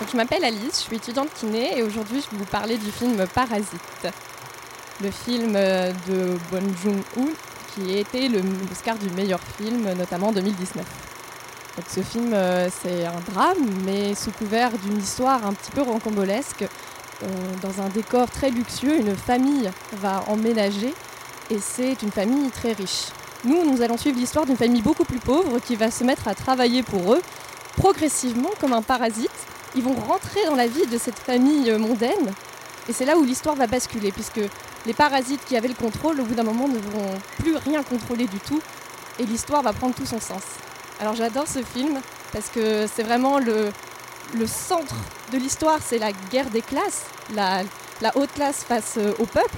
Je m'appelle Alice, je suis étudiante kiné et aujourd'hui je vais vous parler du film Parasite. Le film de Bon Joon-ho qui a été le Oscar du meilleur film, notamment en 2019. Donc ce film, euh, c'est un drame, mais sous couvert d'une histoire un petit peu rocambolesque. Euh, dans un décor très luxueux, une famille va emménager et c'est une famille très riche. Nous, nous allons suivre l'histoire d'une famille beaucoup plus pauvre qui va se mettre à travailler pour eux progressivement comme un parasite. Ils vont rentrer dans la vie de cette famille mondaine et c'est là où l'histoire va basculer puisque les parasites qui avaient le contrôle, au bout d'un moment, ne vont plus rien contrôler du tout et l'histoire va prendre tout son sens. Alors j'adore ce film parce que c'est vraiment le, le centre de l'histoire, c'est la guerre des classes, la, la haute classe face euh, au peuple.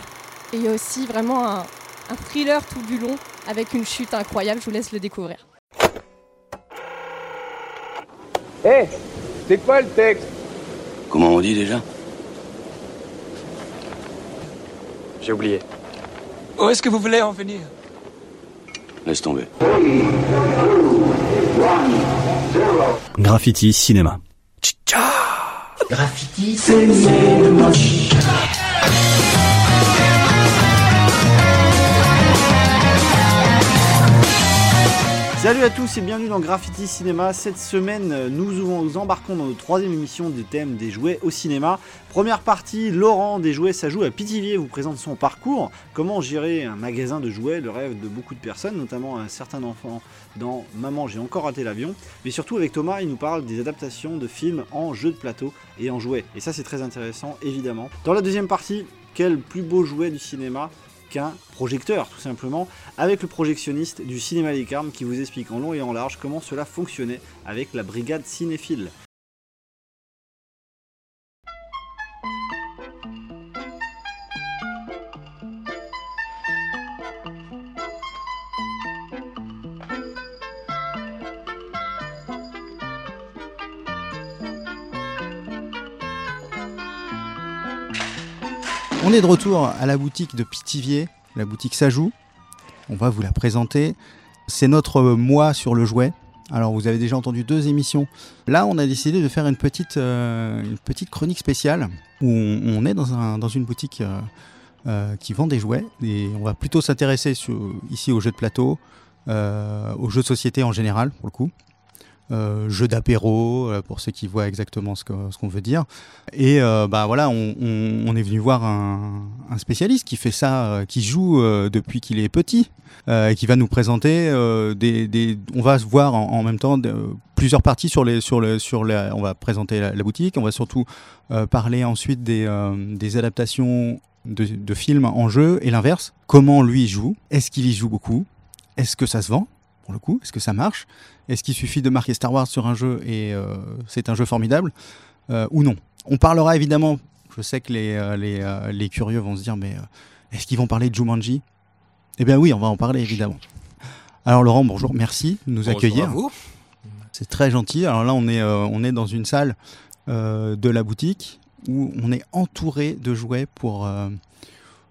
Et il y a aussi vraiment un, un thriller tout du long avec une chute incroyable, je vous laisse le découvrir. Hé, hey, c'est quoi le texte? Comment on dit déjà? J'ai oublié. Où est-ce que vous voulez en venir? Laisse tomber. Graffiti cinéma. Graffiti cinéma. Salut à tous et bienvenue dans Graffiti Cinéma. Cette semaine, nous embarquons dans notre troisième émission des thèmes des jouets au cinéma. Première partie, Laurent des jouets, ça joue à Pithiviers, vous présente son parcours, comment gérer un magasin de jouets, le rêve de beaucoup de personnes, notamment un certain enfant dans Maman, j'ai encore raté l'avion. Mais surtout avec Thomas, il nous parle des adaptations de films en jeux de plateau et en jouets. Et ça, c'est très intéressant, évidemment. Dans la deuxième partie, quel plus beau jouet du cinéma qu'un projecteur, tout simplement, avec le projectionniste du cinéma Carmes qui vous explique en long et en large comment cela fonctionnait avec la brigade cinéphile. De retour à la boutique de Pithiviers, la boutique Sajou. On va vous la présenter. C'est notre mois sur le jouet. Alors vous avez déjà entendu deux émissions. Là, on a décidé de faire une petite, euh, chronique spéciale où on, est dans, un, dans, une boutique euh, euh, qui vend des jouets et on va plutôt s'intéresser ici aux jeux de plateau, aux jeux de société en général pour le coup. Euh, jeux d'apéro euh, pour ceux qui voient exactement ce qu'on ce qu'on veut dire. Et euh, bah voilà on, on, on, est venu voir un, un spécialiste qui fait ça euh, qui joue euh, depuis qu'il est petit et qui va nous présenter des, des, on va voir en, même temps plusieurs parties sur les sur le sur la, on va présenter la, la boutique. On va surtout parler ensuite des, des adaptations de, de films en jeu et l'inverse. Comment lui joue? Est-ce qu'il y joue beaucoup? Est-ce que ça se vend? Pour le coup Est-ce que ça marche? Est-ce qu'il suffit de marquer Star Wars sur un jeu et euh, c'est un jeu formidable? Euh, ou non On parlera évidemment, je sais que les, euh, les, les curieux vont se dire, mais est-ce qu'ils vont parler de Jumanji? Eh bien oui, on va en parler évidemment. Alors Laurent, bonjour, merci de nous bonjour accueillir. C'est très gentil. Alors là, on est, on est dans une salle de la boutique où on est entouré de jouets pour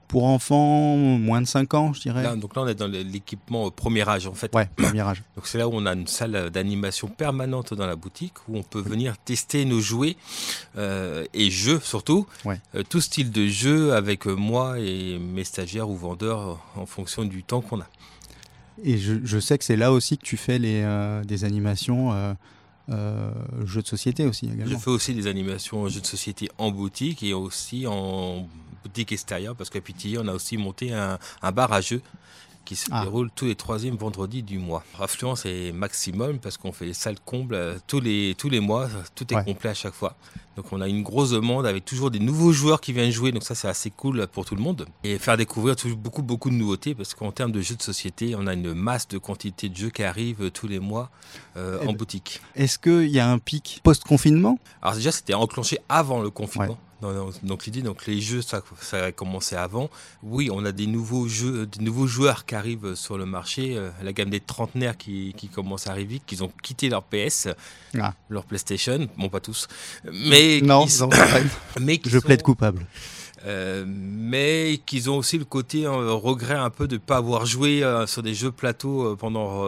pour enfants moins de 5 ans, je dirais. Là, donc là, on est dans l'équipement premier âge, en fait. Ouais, premier âge. donc c'est là où on a une salle d'animation permanente dans la boutique où on peut venir tester nos jouets euh, et jeux surtout. Ouais. Euh, tout style de jeu avec moi et mes stagiaires ou vendeurs en fonction du temps qu'on a. Et je, je sais que c'est là aussi que tu fais les, euh, des animations euh, jeux de société aussi. Je fais aussi des animations jeux de société en boutique et aussi en boutique extérieure parce qu'à Pithiviers, on a aussi monté un, un bar à jeux qui se ah. déroule tous les troisièmes vendredis du mois. L'affluence est maximum parce qu'on fait les salles combles tous les, tous les mois, tout est ouais. complet à chaque fois. Donc on a une grosse demande avec toujours des nouveaux joueurs qui viennent jouer, donc ça c'est assez cool pour tout le monde. Et faire découvrir toujours beaucoup beaucoup de nouveautés parce qu'en termes de jeux de société, on a une masse de quantité de jeux qui arrivent tous les mois euh, en boutique. Est-ce qu'il y a un pic post-confinement? Alors déjà c'était enclenché avant le confinement. Ouais. Donc l'idée, donc les jeux, ça, ça a commencé avant. Oui, on a des nouveaux jeux, des nouveaux joueurs qui arrivent sur le marché. Euh, la gamme des trentenaires qui, qui commence à arriver, qui ont quitté leur PS, ah. leur PlayStation. Bon, pas tous, mais non, qui, non mais qui je sont, plaide coupable. Euh, mais qu'ils ont aussi le côté euh, regret un peu de ne pas avoir joué euh, sur des jeux plateau pendant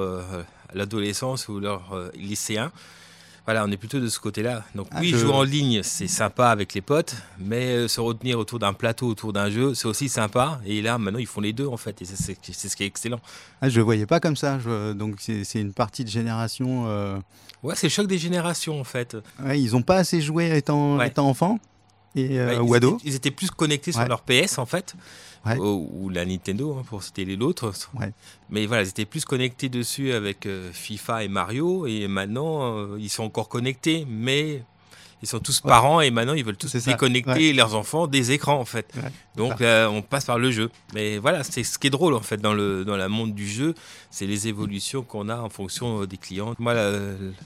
l'adolescence ou leur lycéen Voilà, on est plutôt de ce côté-là. Donc Ah, oui, jouer en ligne, c'est sympa avec les potes, mais euh, se retenir autour d'un plateau, autour d'un jeu, c'est aussi sympa. Et là, maintenant, ils font les deux, en fait, et c'est- ce qui est excellent. Ah, je le voyais pas comme ça. je- Donc c'est une partie de génération. euh, Ouais, c'est le choc des générations, en fait. ouais, ils ont pas assez joué étant, Ouais. étant enfant et euh, Ouais, ou ils, ado. étaient, ils étaient plus connectés sur leur PS, en fait, Ouais. ou, la Nintendo, hein, pour citer les l'autre. Ouais. Mais voilà, ils étaient plus connectés dessus avec euh, FIFA et Mario, et maintenant, euh, ils sont encore connectés, mais ils sont tous parents, et maintenant, ils veulent tous déconnecter leurs enfants des écrans, en fait. Donc, euh, on passe par le jeu. Mais voilà, c'est ce qui est drôle, en fait, dans le, dans le monde du jeu, c'est les évolutions qu'on a en fonction euh, des clients. Moi, la,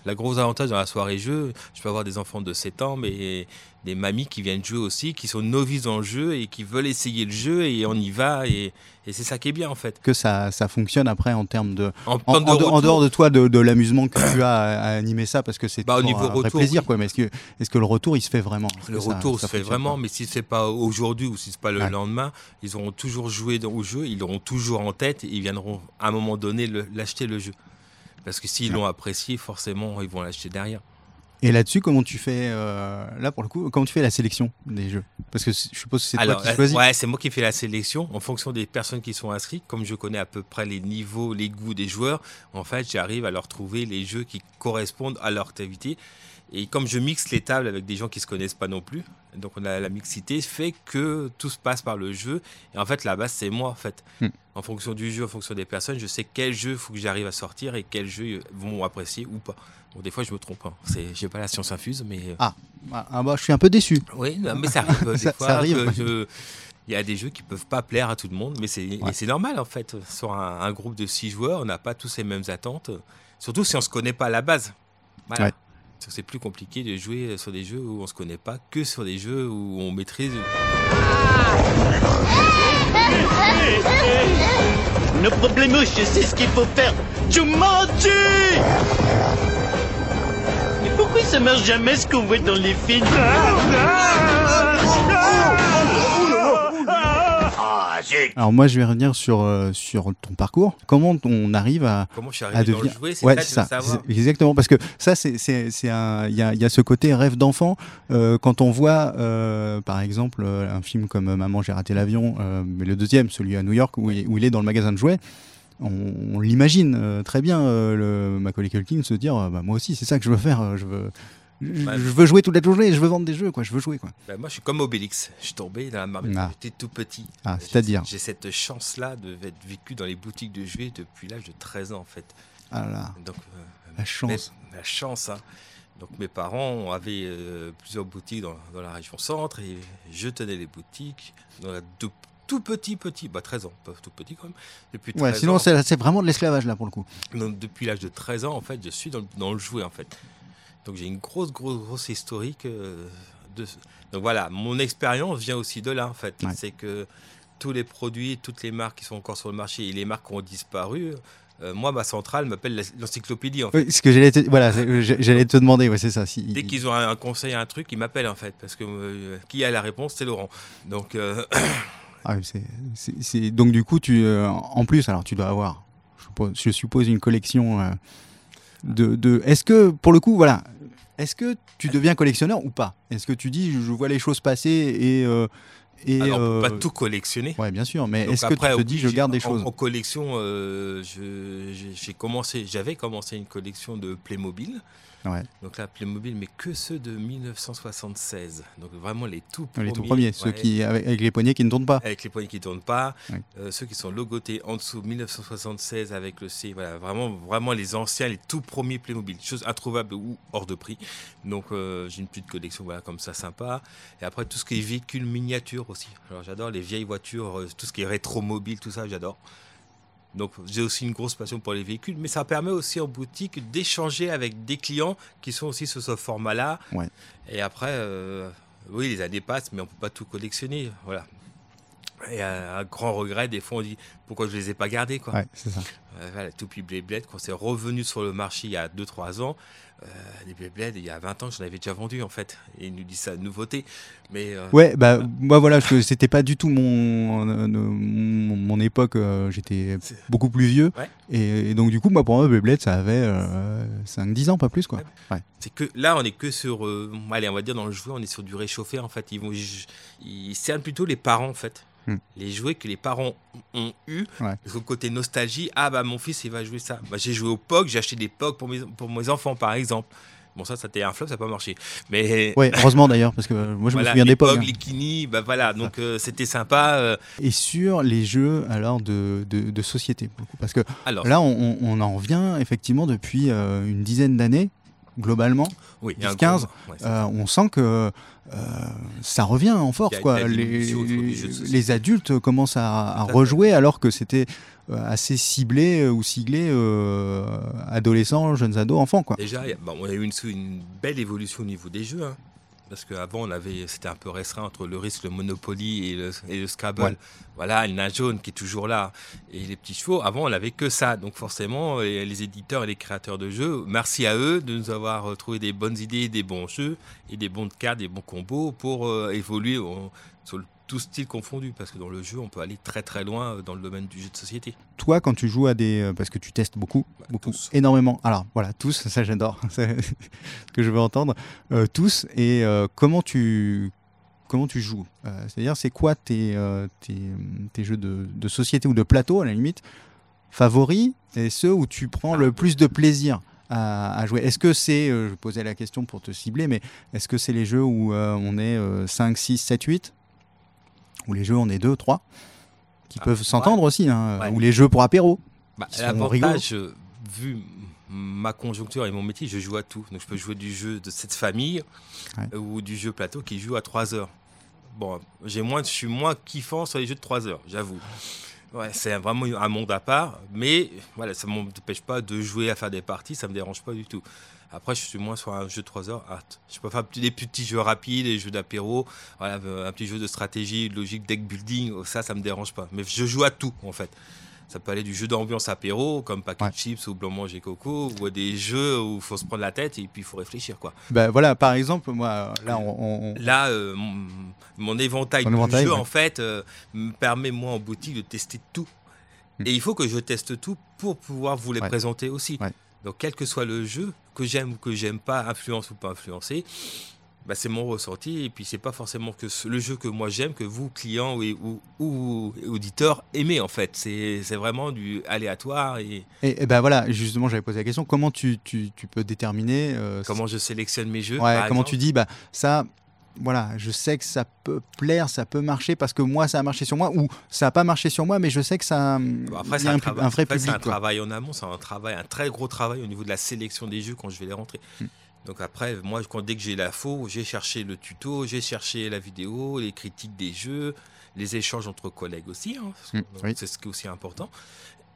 la grosse avantage dans la soirée jeu, je peux avoir des enfants de 7 ans, mais des mamies qui viennent jouer aussi, qui sont novices le jeu et qui veulent essayer le jeu et on y va et, et c'est ça qui est bien en fait. Que ça, ça fonctionne après en termes de. En, En, en en dehors de toi, de, de l'amusement que tu as à, à animer ça, parce que c'est Bah, au niveau un vrai plaisir, oui. quoi. Mais est-ce que, est que le retour, il se fait vraiment? Est-ce le ça- retour ça se fait vraiment, mais si c'est pas aujourd'hui ou si c'est pas le Ouais. lendemain, ils auront toujours joué au jeu, ils l'auront toujours en tête et ils viendront à un moment donné le- l'acheter le jeu. Parce que s'ils Ouais. l'ont apprécié, forcément, ils vont l'acheter derrière. Et là-dessus, comment tu fais euh, là pour le coup Comment tu fais la sélection des jeux? Parce que je suppose que c'est toi qui choisis. ouais, c'est moi qui fais la sélection en fonction des personnes qui sont inscrites. Comme je connais à peu près les niveaux, les goûts des joueurs, en fait, j'arrive à leur trouver les jeux qui correspondent à leur activité. Et comme je mixe les tables avec des gens qui se connaissent pas non plus, donc on a la mixité fait que tout se passe par le jeu. Et en fait, la base c'est moi en fait. Hmm. En fonction du jeu, en fonction des personnes, je sais quel jeu faut que j'arrive à sortir et quels jeux euh, vont apprécier ou pas. Bon, des fois, je me trompe. Hein. C'est, j'ai pas la science infuse, mais euh, Ah, ah, bah, je suis un peu déçu. oui, non, mais ça arrive. des Ça- fois ça arrive. je- Il y a des jeux qui peuvent pas plaire à tout le monde, mais c'est Ouais. normal en fait. Sur un, un groupe de six joueurs, on n'a pas tous les mêmes attentes, surtout si on se connaît pas à la base. Voilà. Ouais. C'est plus compliqué de jouer sur des jeux où on se connaît pas que sur des jeux où on maîtrise. No problème, je sais ce qu'il faut faire. Jumanji Mais pourquoi ça marche jamais ce qu'on voit dans les films? Ah, Alors moi, je vais revenir sur euh, sur ton parcours. Comment on arrive à Comment je suis à arrivé dans le devenir jouet, c'est ouais, ça, c'est- exactement parce que ça c'est c'est c'est un il y a, il y a ce côté rêve d'enfant euh, quand on voit euh, par exemple un film comme Maman j'ai raté l'avion mais le deuxième celui à New York où il, où il est dans le magasin de jouets on, on l'imagine euh, très bien euh, le Macaulay Culkin se dire euh, bah, moi aussi c'est ça que je veux faire je veux je, veux jouer toute la journée je veux vendre des jeux quoi je veux jouer quoi Ben, Moi, je suis comme Obélix. Je suis tombé dans la marmite Ah. j'étais tout petit. Ah, J'ai- c'est-à-dire J'ai cette chance-là de être vécu dans les boutiques de jouets depuis l'âge de 13 ans en fait. ah là Donc, euh, la chance Mais- la chance, hein. Donc mes parents avaient euh, plusieurs boutiques dans, dans la région centre et je tenais les boutiques. Dans la de- tout petit, petit, bah 13 ans, pas tout petit quand même. Depuis 13 ouais sinon c'est vraiment de l'esclavage là pour le coup donc, depuis l'âge de 13 ans, en fait, je suis dans, le- dans le jouet en fait. Donc j'ai une grosse, grosse, grosse historique. euh, de... Donc voilà, mon expérience vient aussi de là en fait. Ouais. C'est que tous les produits, toutes les marques qui sont encore sur le marché et les marques qui ont disparu, euh, moi, ma centrale m'appelle l'en- l'encyclopédie en fait. Oui, ce que j'allais te, voilà c'est- j'allais te demander ouais c'est ça si Dès qu'ils ont un, conseil, un truc, ils m'appellent en fait, parce que euh, qui a la réponse, c'est Laurent. Donc euh, Ah donc du coup, tu, euh, en plus, alors tu dois avoir, je suppose, je suppose une collection euh, de, de- Est-ce que, pour le coup, voilà, est-ce que tu deviens collectionneur ou pas? Est-ce que tu dis, je vois les choses passer et euh, et, alors, on euh, peut pas tout collectionner. Ouais, bien sûr, mais est-ce que après, tu te oui, dis, je garde des en- choses? En, collection, euh, j'ai commencé, j'avais commencé une collection de Playmobil. Ouais. Donc là, Playmobil, mais que ceux de 1976. Donc vraiment les tout premiers. Les tout premiers, ceux qui avec, avec les poignets qui ne tournent pas. Avec les poignées qui ne tournent pas, euh, ceux qui sont logotés en dessous 1976 avec le C, voilà, vraiment, vraiment les anciens, les tout premiers Playmobil, chose introuvable ou hors de prix. Donc euh, j'ai une petite collection voilà, comme ça sympa. Et après tout ce qui est véhicules miniatures aussi. Alors j'adore les vieilles voitures, euh, tout ce qui est rétro-mobile, tout ça, j'adore. Donc j'ai aussi une grosse passion pour les véhicules, mais ça permet aussi en boutique d'échanger avec des clients qui sont aussi sur ce format-là. Ouais. Et après, euh, oui, les années passent, mais on peut pas tout collectionner. Voilà. Et un, un grand regret, des fois on dit pourquoi je les ai pas gardés quoi. Ouais, c'est ça. Euh, voilà, Toupie Beyblade, quand c'est revenu sur le marché il y a 2-3 ans, euh, les Beyblade, il y a 20 ans, j'en avais déjà vendu en fait. Et ils nous disent ça, nouveauté. Mais euh, Ouais, bah moi voilà, c'était pas du tout mon euh, mon, mon époque. euh, J'étais beaucoup plus vieux, Ouais. et, et donc du coup, moi pour moi, Beyblade, ça avait 5-10 ans, pas plus quoi. Ouais. c'est que là, on est que sur. euh, allez, on va dire dans le jouet, on est sur du réchauffé en fait. Ils, vont, ils, ils cernent plutôt les parents en fait. Hmm. Les jouets que les parents ont eu, Ouais. le côté nostalgie, ah bah mon fils il va jouer ça. Bah, j'ai joué au POG, j'ai acheté des POG pour mes, pour mes enfants par exemple. Bon ça, ça un flop, ça n'a pas marché. Mais Ouais, heureusement d'ailleurs, parce que euh, moi je me voilà, souviens les d'époque. POG, hein. les Kini, bah voilà, donc euh, c'était sympa. euh, Et sur les jeux alors de, de, de société, parce que alors, là, on, on- en revient effectivement depuis euh, une dizaine d'années, globalement. oui, il y a un 10-15, gros- ouais, c'est Euh, on sent que euh, ça revient en force. Quoi. Les, adultes commencent à, rejouer alors que c'était euh, assez ciblé euh, ou euh, adolescents, jeunes ados, enfants. Quoi. Déjà, a- bon, on a eu une, une belle évolution au niveau des jeux. hein. Parce qu'avant, on avait, c'était un peu restreint entre le risque, le Monopoly et le, et le Scrabble. Ouais. Voilà, le nain jaune qui est toujours là. Et les petits chevaux, avant, on n'avait que ça. Donc forcément, les, les éditeurs et les créateurs de jeux, merci à eux de nous avoir euh, trouvé des bonnes idées, des bons jeux et des bons cartes, des bons combos pour euh, évoluer au- sur le, tout style confondu. Parce que dans le jeu, on peut aller très très loin euh, dans le domaine du jeu de société. Toi, quand tu joues à des. euh, Parce que tu testes beaucoup, Bah, beaucoup, tous. énormément. Alors voilà, tous, ça j'adore. C'est ce que je veux entendre. Euh, tous. Et euh, comment tu. Comment tu joues? C'est-à-dire, c'est quoi tes, tes, tes jeux de, de société ou de plateau, à la limite, favoris et ceux où tu prends le plus de plaisir à, à jouer? Est-ce que c'est, euh, je posais la question pour te cibler, mais est-ce que c'est les jeux où euh, on est euh, 5, 6, 7, 8 Ou les jeux où on est 2, 3 Qui Ah, peuvent s'entendre aussi, hein, Ouais. ou les jeux pour apéro Bah. L'avantage, euh, vu ma conjoncture et mon métier, je joue à tout. Donc je peux jouer du jeu de cette famille Ouais. ou du jeu plateau qui joue à 3 heures. Bon, j'ai moins, je suis moins kiffant sur les jeux de 3 heures, j'avoue. Ouais, c'est vraiment un monde à part, mais voilà, ça ne m'empêche pas de jouer à faire des parties, ça me dérange pas du tout. Après, je suis moins sur un jeu de 3 heures. Ah, je faire des petits jeux rapides, des jeux d'apéro, voilà, euh, un petit jeu de stratégie, de logique, deck building, oh, ça, ça me dérange pas. Mais je joue à tout, en fait. Ça peut aller du jeu d'ambiance apéro, comme paquet Ouais. chips ou blanc manger coco, ou à des jeux où il faut se prendre la tête et puis il faut réfléchir, quoi. Bah voilà, par exemple, moi, là, on, on- Là, euh, mon, mon éventail de jeux, ouais. en fait, euh, me permet, moi, en boutique, de tester tout. Hmm. Et il faut que je teste tout pour pouvoir vous les Ouais. présenter aussi. Donc, quel que soit le jeu, que j'aime ou que j'aime pas, influence ou pas influencer, bah, c'est mon ressenti. Et puis, c'est pas forcément que le jeu que moi j'aime, que vous, clients ou, ou, ou auditeurs, aimez, en fait. C'est vraiment du aléatoire et Et, et ben voilà, justement, j'avais posé la question comment tu, tu, tu peux déterminer euh, comment je sélectionne mes jeux. ouais, comment exemple. tu dis bah ça voilà, je sais que ça peut plaire, ça peut marcher parce que moi ça a marché sur moi ou ça a pas marché sur moi mais je sais que ça Bon, Après, il c'est un, vrai après, c'est public un quoi. travail en amont, c'est un travail, un très gros travail au niveau de la sélection des jeux quand je vais les rentrer. Mm. Donc après, moi, quand, dès que j'ai l'info, j'ai cherché le tuto, j'ai cherché la vidéo, les critiques des jeux, les échanges entre collègues aussi, hein, Mm, euh, oui. c'est ce qui est aussi important.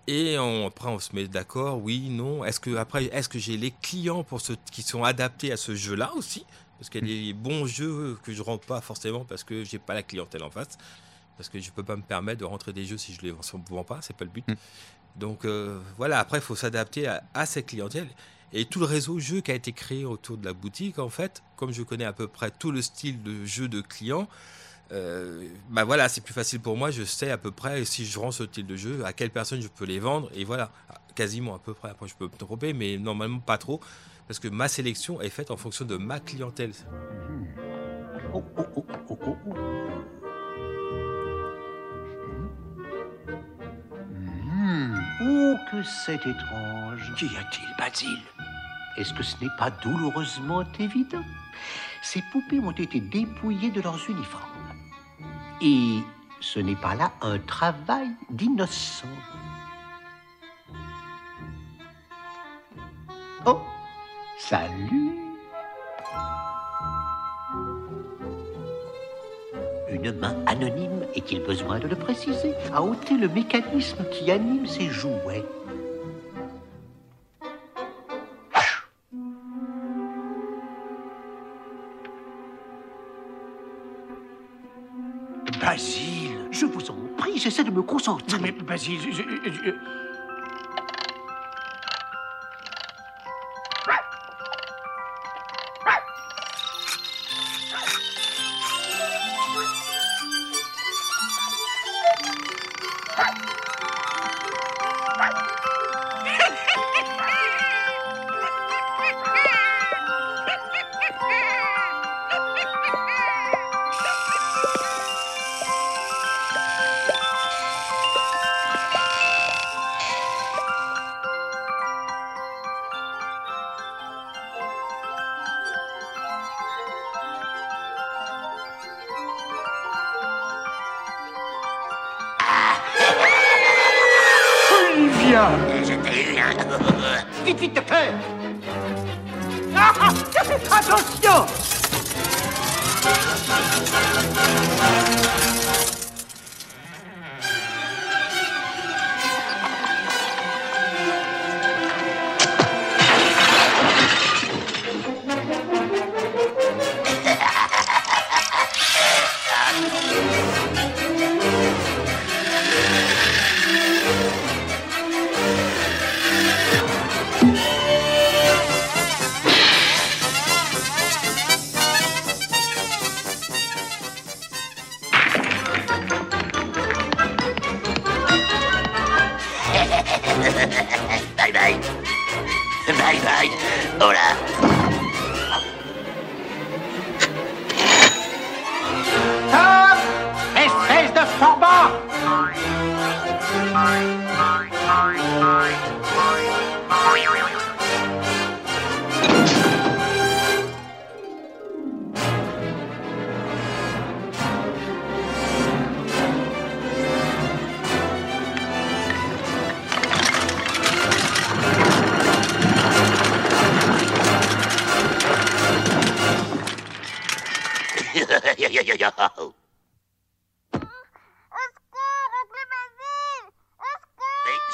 Et on- après, on se met d'accord, oui, non. Est-ce que après, est-ce que j'ai les clients pour ceux qui sont adaptés à ce jeu-là aussi? Parce qu'il y a des bons jeux que je rends pas forcément parce que j'ai pas la clientèle en face. Parce que je peux pas me permettre de rentrer des jeux si je les vends pas, c'est pas le but. Mm. Donc euh, voilà, après, il faut s'adapter à, à cette clientèle. Et tout le réseau jeu qui a été créé autour de la boutique, en fait, comme je connais à peu près tout le style de jeu de clients, euh, bah voilà, c'est plus facile pour moi. Je sais à peu près si je rends ce style de jeu, à quelle personne je peux les vendre. Et voilà, quasiment à peu près. Après, je peux me tromper, mais normalement pas trop. Parce que ma sélection est faite en fonction de ma clientèle. Oh, oh, oh, oh, oh, oh. Hmm. Oh, que c'est étrange. Qu'y a-t-il, Basile Est-ce que ce n'est pas douloureusement évident? Ces poupées ont été dépouillées de leurs uniformes. Et ce n'est pas là un travail d'innocent. Salut Une main anonyme, est-il besoin de le préciser, a ôté le mécanisme qui anime ces jouets. Basile, Je vous en prie, j'essaie de me concentrer. Mais Basile, je-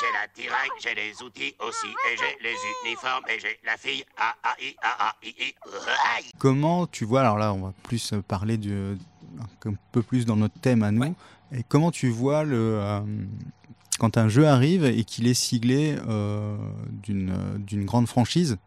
j'ai la j'ai les outils aussi, et j'ai les uniformes, et j'ai la fille. Comment tu vois, alors là on va plus parler de, un peu plus dans notre thème à nous, et comment tu vois le, quand un jeu arrive et qu'il est siglé d'une grande franchise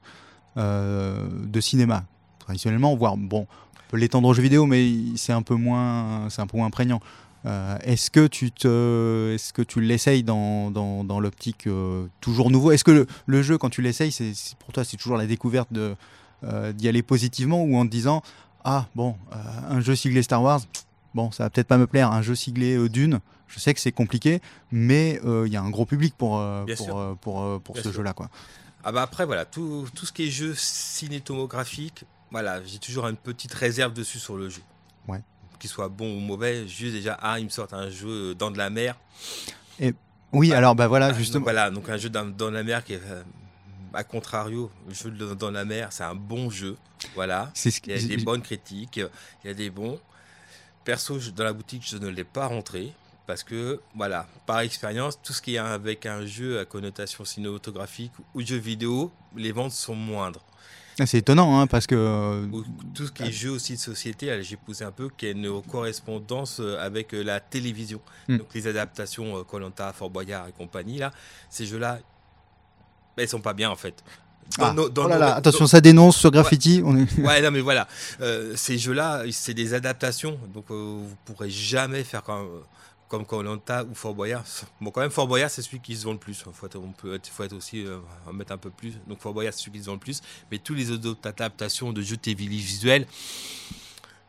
de cinéma Traditionnellement, voire, bon, on peut l'étendre aux jeux vidéo, mais c'est un peu moins, c'est un peu moins prégnant. Euh, est-ce que tu te, est-ce que tu l'essayes dans, dans, dans l'optique euh, toujours nouveau? Est-ce que le, le jeu, quand tu l'essayes, c'est, pour toi, c'est toujours la découverte de, euh, d'y aller positivement ou en te disant ah bon un jeu siglé Star Wars bon ça va peut-être pas me plaire un jeu siglé Dune je sais que c'est compliqué mais il y a un gros public pour pour, pour, ce sûr. jeu là quoi Ah bah après voilà, tout, tout ce qui est jeu cinétomographique, voilà, j'ai toujours une petite réserve dessus sur le jeu. Ouais. Qu'il soit bon ou mauvais, juste déjà, ah, il me sort un jeu dans de la mer. oui alors bah voilà Ah, donc justement voilà, donc un jeu dans, dans la mer qui est, euh, à contrario, le jeu de- dans la mer, c'est un bon jeu. Voilà. Il y a des bonnes critiques, il y a des bons. Perso, je- dans la boutique, je ne l'ai pas rentré. Parce que, voilà, par expérience, tout ce qui est avec un jeu à connotation cinématographique ou jeu vidéo, les ventes sont moindres. Ah, c'est étonnant hein, parce que euh, Ou tout ce qui est jeu aussi de société, j'ai poussé un peu, qu'il y a une correspondance euh, avec euh, la télévision. Hmm. Donc les adaptations Colanta, Fort Boyard et compagnie, là, ces jeux-là, ben, ils sont pas bien en fait. Dans ah, nos- dans oh là nos- là, dans- attention ça dénonce sur graffiti on est- Ouais, non, mais voilà. Euh, ces jeux-là, c'est des adaptations. Donc, euh, vous pourrez jamais faire comme, comme Colanta ou Fort Boyard. Bon, quand même, Fort Boyard, c'est celui qui se vend le plus. Faut être, on peut être, faut être aussi euh, en mettre un peu plus. Donc, Fort Boyard, c'est celui qui se vend le plus. Mais tous les autres adaptations de jeux télévisuels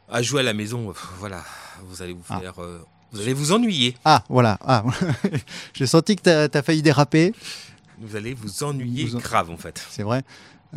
à jouer à la maison, euh, voilà, vous allez vous Ah. faire. euh, vous allez vous ennuyer. ah voilà ah. j'ai senti que t'as as failli déraper Vous allez vous ennuyer Vous en- grave, en fait. c'est vrai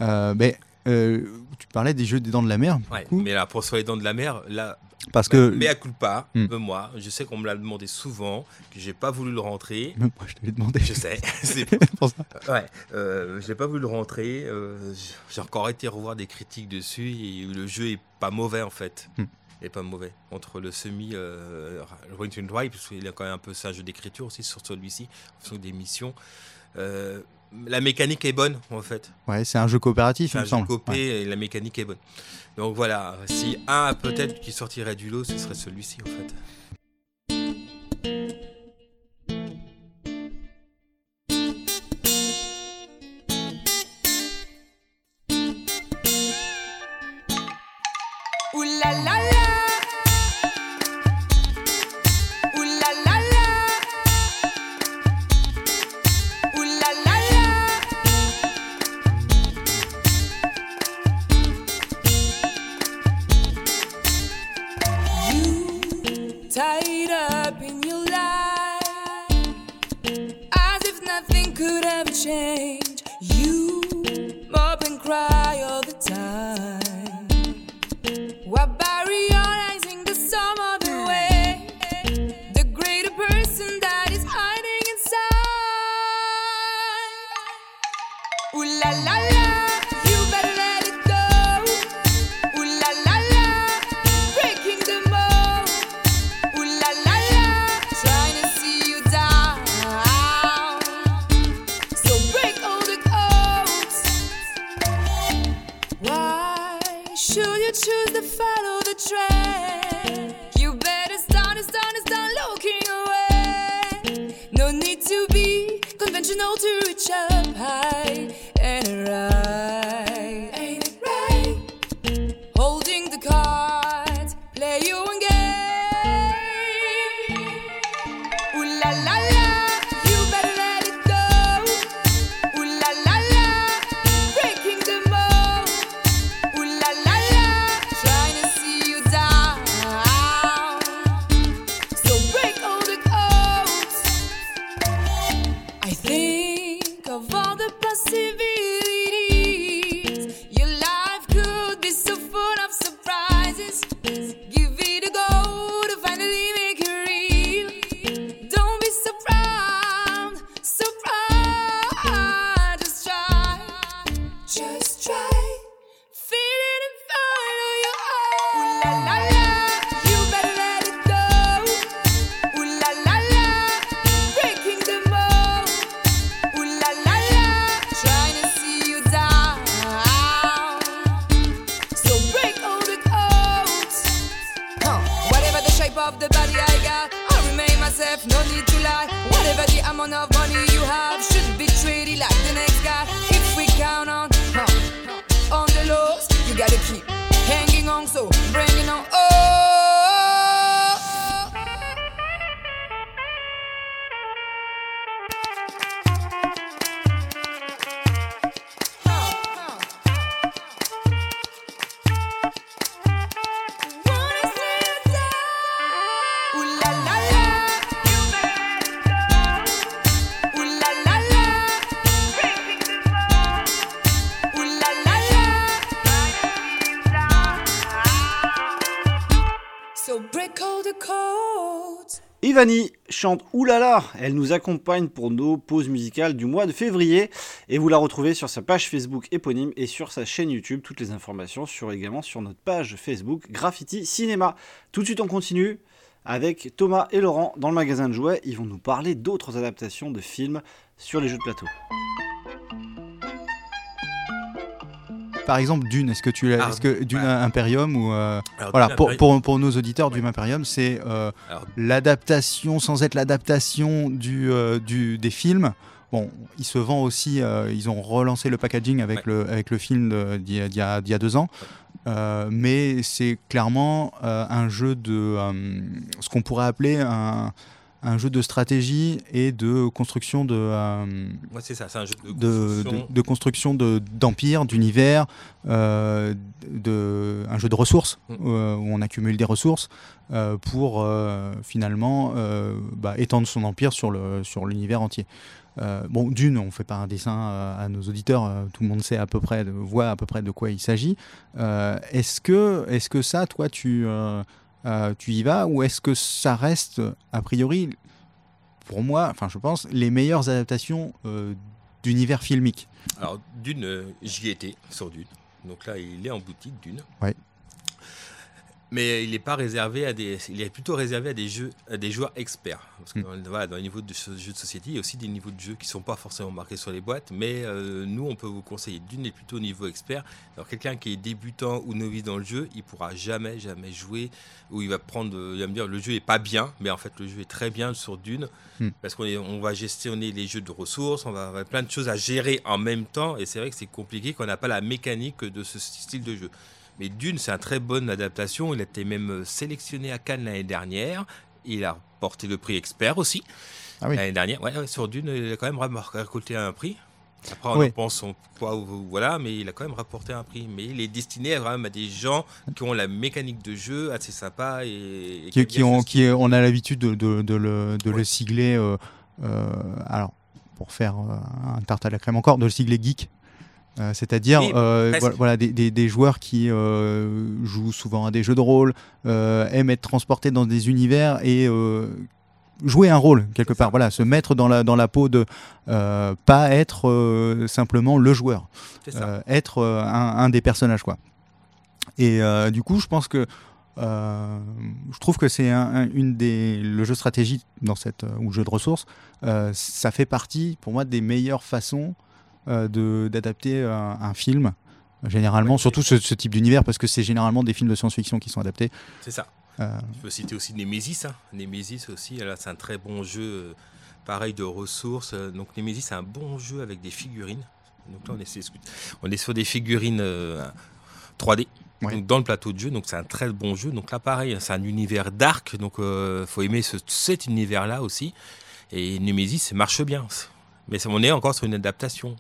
Euh, mais euh, tu parlais des jeux des dents de la mer Ouais, mais là, pour sur les dents de la mer, là, parce que Mais à culpa, Hmm. moi, je sais qu'on me l'a demandé souvent, que j'ai pas voulu le rentrer. Même moi je te l'ai demandé Je sais, c'est pour ça. ouais, euh, je n'ai pas voulu le rentrer. euh, j'ai encore été revoir des critiques dessus et le jeu est pas mauvais en fait. Hmm. Il est pas mauvais entre le semi euh, Run to Drive parce qu'il a quand même un peu c'est un jeu d'écriture aussi sur celui-ci, en fonction des missions. Euh, la mécanique est bonne en fait. ouais c'est un jeu coopératif il un me jeu semble copé Ouais. et la mécanique est bonne. Donc voilà, si un peut-être qui sortirait du lot, ce serait celui-ci en fait. Ivani chante Oulala, elle nous accompagne pour nos pauses musicales du mois de février et vous la retrouvez sur sa page Facebook éponyme et sur sa chaîne YouTube. Toutes les informations sur également sur notre page Facebook Graffiti Cinéma. Tout de suite on continue avec Thomas et Laurent dans le magasin de jouets. Ils vont nous parler d'autres adaptations de films sur les jeux de plateau. Par exemple, Dune, est-ce que tu l'as- Ah, est-ce que Dune ouais. Imperium ou euh, Alors, voilà Dune pour, Imperium- pour, pour nos auditeurs Dune Imperium, c'est euh, l'adaptation sans être l'adaptation du, euh, du des films. Bon, il se vend aussi. euh, ils ont relancé le packaging avec Ouais. le avec le film d'il y, y a- d'il y a deux ans. Euh, mais c'est clairement euh, un jeu de ce qu'on pourrait appeler un, un jeu de stratégie et de construction de euh, Ouais, c'est ça, c'est un jeu de, construction. de- de construction de- d'empire, d'univers, euh, de, un jeu de ressources Mm. euh, où on accumule des ressources euh, pour finalement bah, étendre son empire sur le sur l'univers entier. Bon, d'une, on fait pas un dessin à nos auditeurs, tout le monde sait à peu près, de, voit à peu près de quoi il s'agit. Est-ce que, est-ce que ça, toi, tu, euh, tu y vas ou est-ce que ça reste, a priori, pour moi, enfin, je pense, les meilleures adaptations euh, d'univers filmique Alors, Dune, euh, j'y étais sur Dune. Donc là, il est en boutique, Dune. Ouais. Mais il n'est pas réservé à des. Il est plutôt réservé à des jeux, à des joueurs experts. Parce que Mm. dans, voilà, dans les niveaux de jeux de société, il y a aussi des niveaux de jeux qui ne sont pas forcément marqués sur les boîtes. Mais euh, nous, on peut vous conseiller. Dune est plutôt au niveau expert. Alors, quelqu'un qui est débutant ou novice dans le jeu, il pourra jamais, jamais jouer. Ou il va prendre. euh, Il va me dire le jeu est pas bien. Mais en fait, le jeu est très bien sur Dune. Mm. Parce qu'on est- on va gestionner les jeux de ressources. On va avoir plein de choses à gérer en même temps. Et c'est vrai que c'est compliqué qu'on n'a pas la mécanique de ce style de jeu. Mais Dune, c'est une très bonne adaptation. Il a été même euh, sélectionné à Cannes l'année dernière. Il a porté le prix expert aussi. Ah oui. L'année dernière, ouais, ouais, sur Dune, il a quand même récolté un prix. Après, on Oui. en pense on- voilà, mais il a quand même rapporté un prix. Mais il est destiné à, à des gens qui ont la mécanique de jeu assez sympa et, et qui, ont, ce qui est- on a l'habitude de, de- de le, de le sigler. euh, euh, alors, pour faire un tarte à la crème encore, de le sigler geek. Euh, C'est-à-dire euh, voilà, des, des- des joueurs qui euh, jouent souvent à des jeux de rôle, aiment être transportés dans des univers et jouer un rôle quelque part. Voilà, se mettre dans la, dans la peau de pas être simplement le joueur, être un, un des personnages quoi. Et du coup, je pense que euh, je trouve que c'est un, un- une des le jeu stratégie dans cette euh, ou jeu de ressources, euh, ça fait partie pour moi des meilleures façons d'adapter un, un film. Généralement, surtout ce, ce type d'univers, parce que c'est généralement des films de science-fiction qui sont adaptés. C'est ça. Euh, Je peux citer aussi Nemesis. Hein. Nemesis aussi, c'est un très bon jeu, euh, pareil de ressources. Euh, Donc Nemesis, c'est un bon jeu avec des figurines. Donc là, on est, sur- on est sur des figurines euh, 3D. Ouais. Donc dans le plateau de jeu, donc c'est un très bon jeu. Donc là, pareil, c'est un univers dark, donc euh, faut aimer ce- cet univers-là aussi. Et Nemesis, ça marche bien. Mais on est encore sur une adaptation.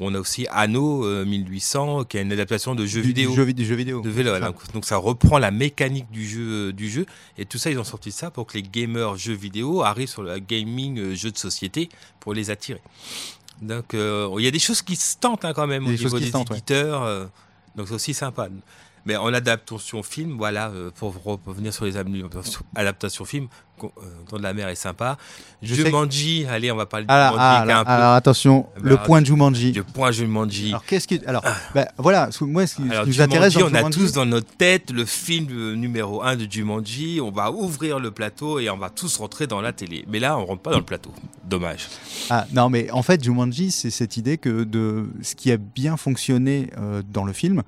On a aussi Anno euh, 1800, qui est une adaptation de jeu du- vidéo Du jeu, vid- du jeu vidéo. de vélo. Donc, ça reprend la mécanique du jeu, euh, du jeu. Et tout ça, ils ont sorti ça pour que les gamers jeux vidéo arrivent sur le gaming euh, jeu de société pour les attirer. Donc euh, il y a des choses qui se tentent hein, quand même au des choses niveau des ouais. éditeurs. euh, donc c'est aussi sympa. Mais en adaptation film, voilà, euh, pour revenir sur les am- adaptations film, co- euh, Dans de la mer est sympa. Je sais que- Jumanji, allez, on va parler de Alors, Jumanji. ah, qui est un alors, peu- attention, ben, le point de Jumanji. Le point Jumanji. Alors qu'est-ce qui, alors, bah, voilà, moi ce qui, ce qui nous Jumanji, intéresse dans on a Jumanji- tous dans notre tête le film euh, numéro 1 de Jumanji. On va ouvrir le plateau et on va tous rentrer dans la télé. Mais là, on rentre pas dans le plateau. Dommage. Ah, non, mais en fait, Jumanji, c'est cette idée que de ce qui a bien fonctionné euh, dans le film,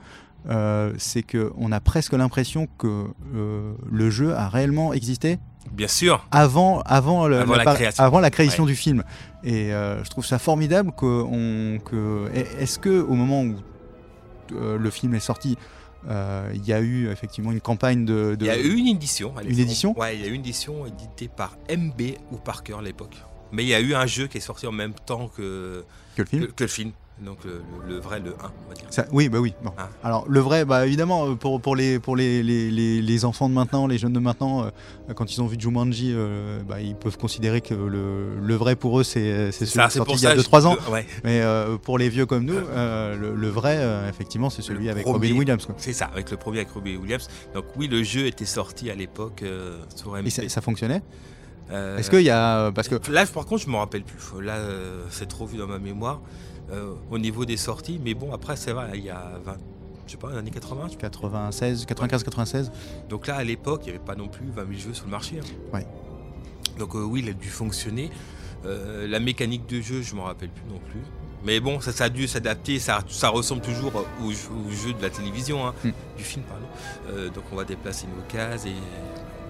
euh, c'est que on a presque l'impression que euh, le jeu a réellement existé Bien sûr. avant, avant, le- Avant la création. avant la création Ouais. du film. Et euh, je trouve ça formidable que, on, que est-ce que au moment où le film est sorti, il y a eu effectivement une campagne de, de- Il y a eu une édition. Une édition Ouais, il y a eu une édition éditée par MB ou Parker à l'époque. Mais il y a eu un jeu qui est sorti en même temps que, que le film. que, que le film. Donc le, vrai, le 1, on va dire. Ça- oui, bah oui. Bon. Ah. Alors le vrai, bah évidemment, euh, pour, pour, les, pour les, les, les, les enfants de maintenant, les jeunes de maintenant, euh, quand ils ont vu Jumanji, euh, bah, ils peuvent considérer que le, le vrai pour eux, c'est celui Ça, qui est sorti il y a ça, 2-3 je- ans. ouais. Mais euh, pour les vieux comme nous, le, le vrai, effectivement, c'est celui avec. Robin Williams. C'est ça, avec le premier avec Robbie Williams. Donc oui, le jeu était sorti à l'époque sur MP. Et ça, ça fonctionnait? Est-ce qu'il y a. Parce que. Là, par contre, je me rappelle plus. Là, c'est trop vu dans ma mémoire euh, au niveau des sorties. Mais bon, après, c'est vrai, il y a 20, je sais pas, années 80. je- 96, 95, 96 Donc là, à l'époque, il n'y avait pas non plus 20 000 jeux sur le marché. hein. Ouais. Donc euh, oui, il a dû fonctionner. Euh, la mécanique de jeu, je me rappelle plus non plus. Mais bon, ça, ça a dû s'adapter. Ça, ça ressemble toujours au, jeu- au jeu de la télévision, hein, Hmm. du film, pardon. Donc on va déplacer nos cases et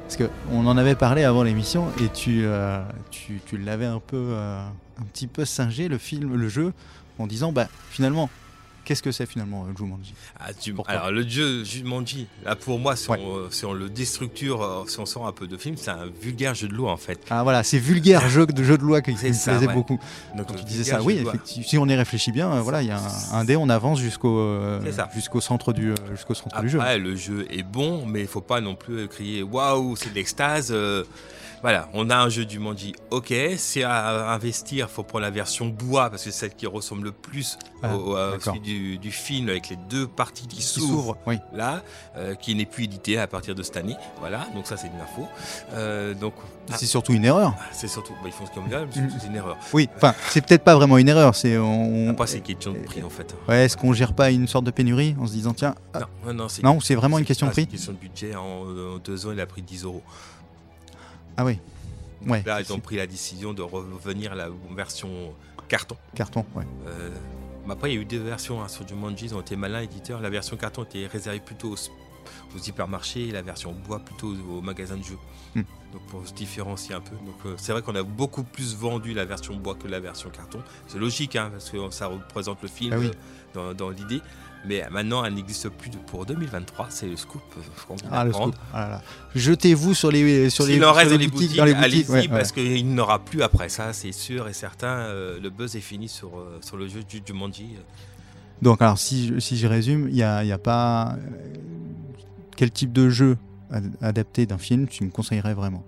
Parce qu'on en avait parlé avant l'émission et tu, euh, tu, tu l'avais un peu, euh, un petit peu singé le film, le jeu, en disant bah finalement, qu'est-ce que c'est finalement euh, Jumanji? Ah, Pourquoi? alors le jeu Jumanji, là pour moi, si, Ouais. on, euh, si on le déstructure, euh, si on sort un peu de film, c'est un vulgaire jeu de loi en fait. Ah voilà, c'est vulgaire jeu de jeu de loi qui, me plaisait ouais. beaucoup. Donc Quand tu disais ça, oui, effectivement, si on y réfléchit bien, voilà, il y a un, un dé, on avance jusqu'au euh, jusqu'au centre du jusqu'au centre du jeu. Le jeu est bon, mais il faut pas non plus crier waouh, c'est de l'extase. euh, voilà, on a un jeu du Manji, ok, c'est à investir, faut prendre la version bois parce que c'est celle qui ressemble le plus Ah, au, celui du, du film avec les deux parties qui Qui s'ouvrent oui. là, euh, qui n'est plus édité à partir de cette année. Voilà, donc ça c'est une info. Euh, donc ah, C'est surtout une erreur. c'est surtout, bah, ils font ce qu'ils veulent, c'est une erreur. Oui, enfin, c'est peut-être pas vraiment une erreur. C'est on, Après, c'est une question de prix en fait. ouais, est-ce qu'on gère pas une sorte de pénurie en se disant tiens, ah, Non, non, non, c'est non, c'est vraiment une question de ah, c'est prix. une question de budget. En, en deux ans, il a pris 10 euros. Ah oui, ouais, Là, ils ont pris la décision de revenir à la version carton. carton, ouais. Euh, mais après, il y a eu deux versions hein, sur Jumanji, ils ont été malins éditeurs. La version carton était réservée plutôt aux, aux hypermarchés et la version bois plutôt aux, aux magasins de jeux. Hmm. Donc pour se différencier un peu. Donc euh, c'est vrai qu'on a beaucoup plus vendu la version bois que la version carton. C'est logique, hein, parce que ça représente le film Ah oui. euh, dans, dans l'idée. Mais euh, maintenant, elle n'existe plus pour 2023. C'est le scoop. euh, Ah, le scoop. Ah. Jetez-vous sur les sur les, sur les les boutiques, dans les allez-y boutiques, ouais, parce ouais. qu'il n'aura plus après. Ça, c'est sûr et certain. euh, le buzz est fini sur, euh, sur le jeu du Jumanji. Donc alors si je, si je résume, il y a, y a pas euh, quel type de jeu ad- adapté d'un film tu me conseillerais vraiment?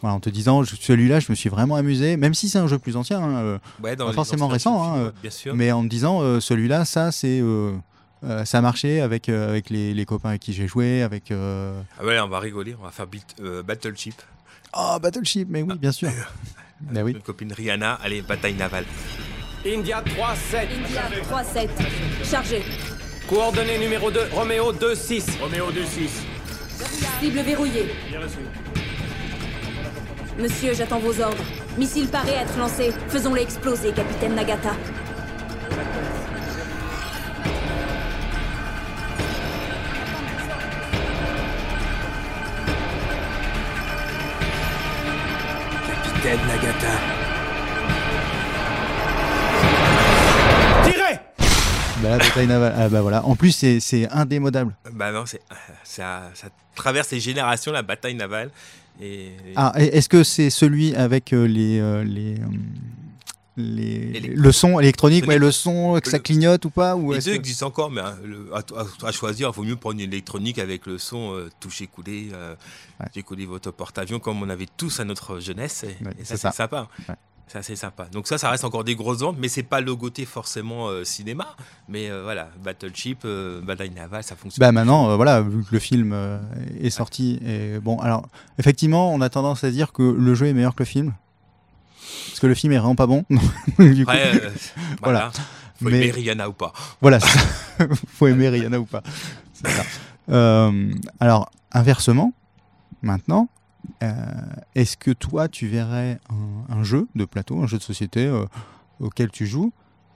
Voilà, en te disant celui-là, je me suis vraiment amusé, même si c'est un jeu plus ancien, hein, euh, Ouais, dans pas forcément récent, hein, bien sûr. mais en me disant euh, celui-là, ça c'est euh, euh, ça a marché avec euh, avec les, les copains avec qui j'ai joué, avec euh, Ah ouais, on va rigoler. On va faire euh, Battleship. oh Battleship, mais oui bien sûr. Oui. Une copine Rihanna. Allez, bataille navale. India 3-7. India 3-7. Chargé. Coordonnée numéro 2, Roméo 2-6. Roméo 2-6. Cible verrouillée. Monsieur, j'attends vos ordres. Missile paré à être lancé. Faisons-le exploser, capitaine Nagata. Capitaine Nagata. Tirez Bah, la bataille navale. Ah, bah voilà. En plus c'est c'est indémodable. Bah non, c'est ça, ça traverse les générations la bataille navale. Et, Ah, est-ce que c'est celui avec euh, les, euh, les, euh, les- Électro- le son électronique, Le- ouais, le son, que ça le- clignote ou pas ou les deux que- existent encore, mais le- à, choisir, il vaut mieux prendre une électronique avec le son euh, touché coulé, euh, coulé votre porte-avions comme on avait tous à notre jeunesse. Et, Ouais, et c'est ça, ça. c'est sympa. Ouais. C'est sympa. Donc ça, ça reste encore des grosses ventes, mais c'est pas le côté forcément euh, cinéma. Mais euh, voilà, Battleship, euh, bataille navale, ça fonctionne. Bah maintenant, euh, voilà, vu que le film euh, est sorti, et bon, alors effectivement, on a tendance à dire que le jeu est meilleur que le film, parce que le film est vraiment pas bon. Du coup, Après, euh, voilà. Faut aimer Rihanna ou pas. Voilà, faut aimer Rihanna ou pas. Ça. Alors, inversement, maintenant, euh, est-ce que toi, tu verrais un, un jeu de plateau, un jeu de société euh, auquel tu joues,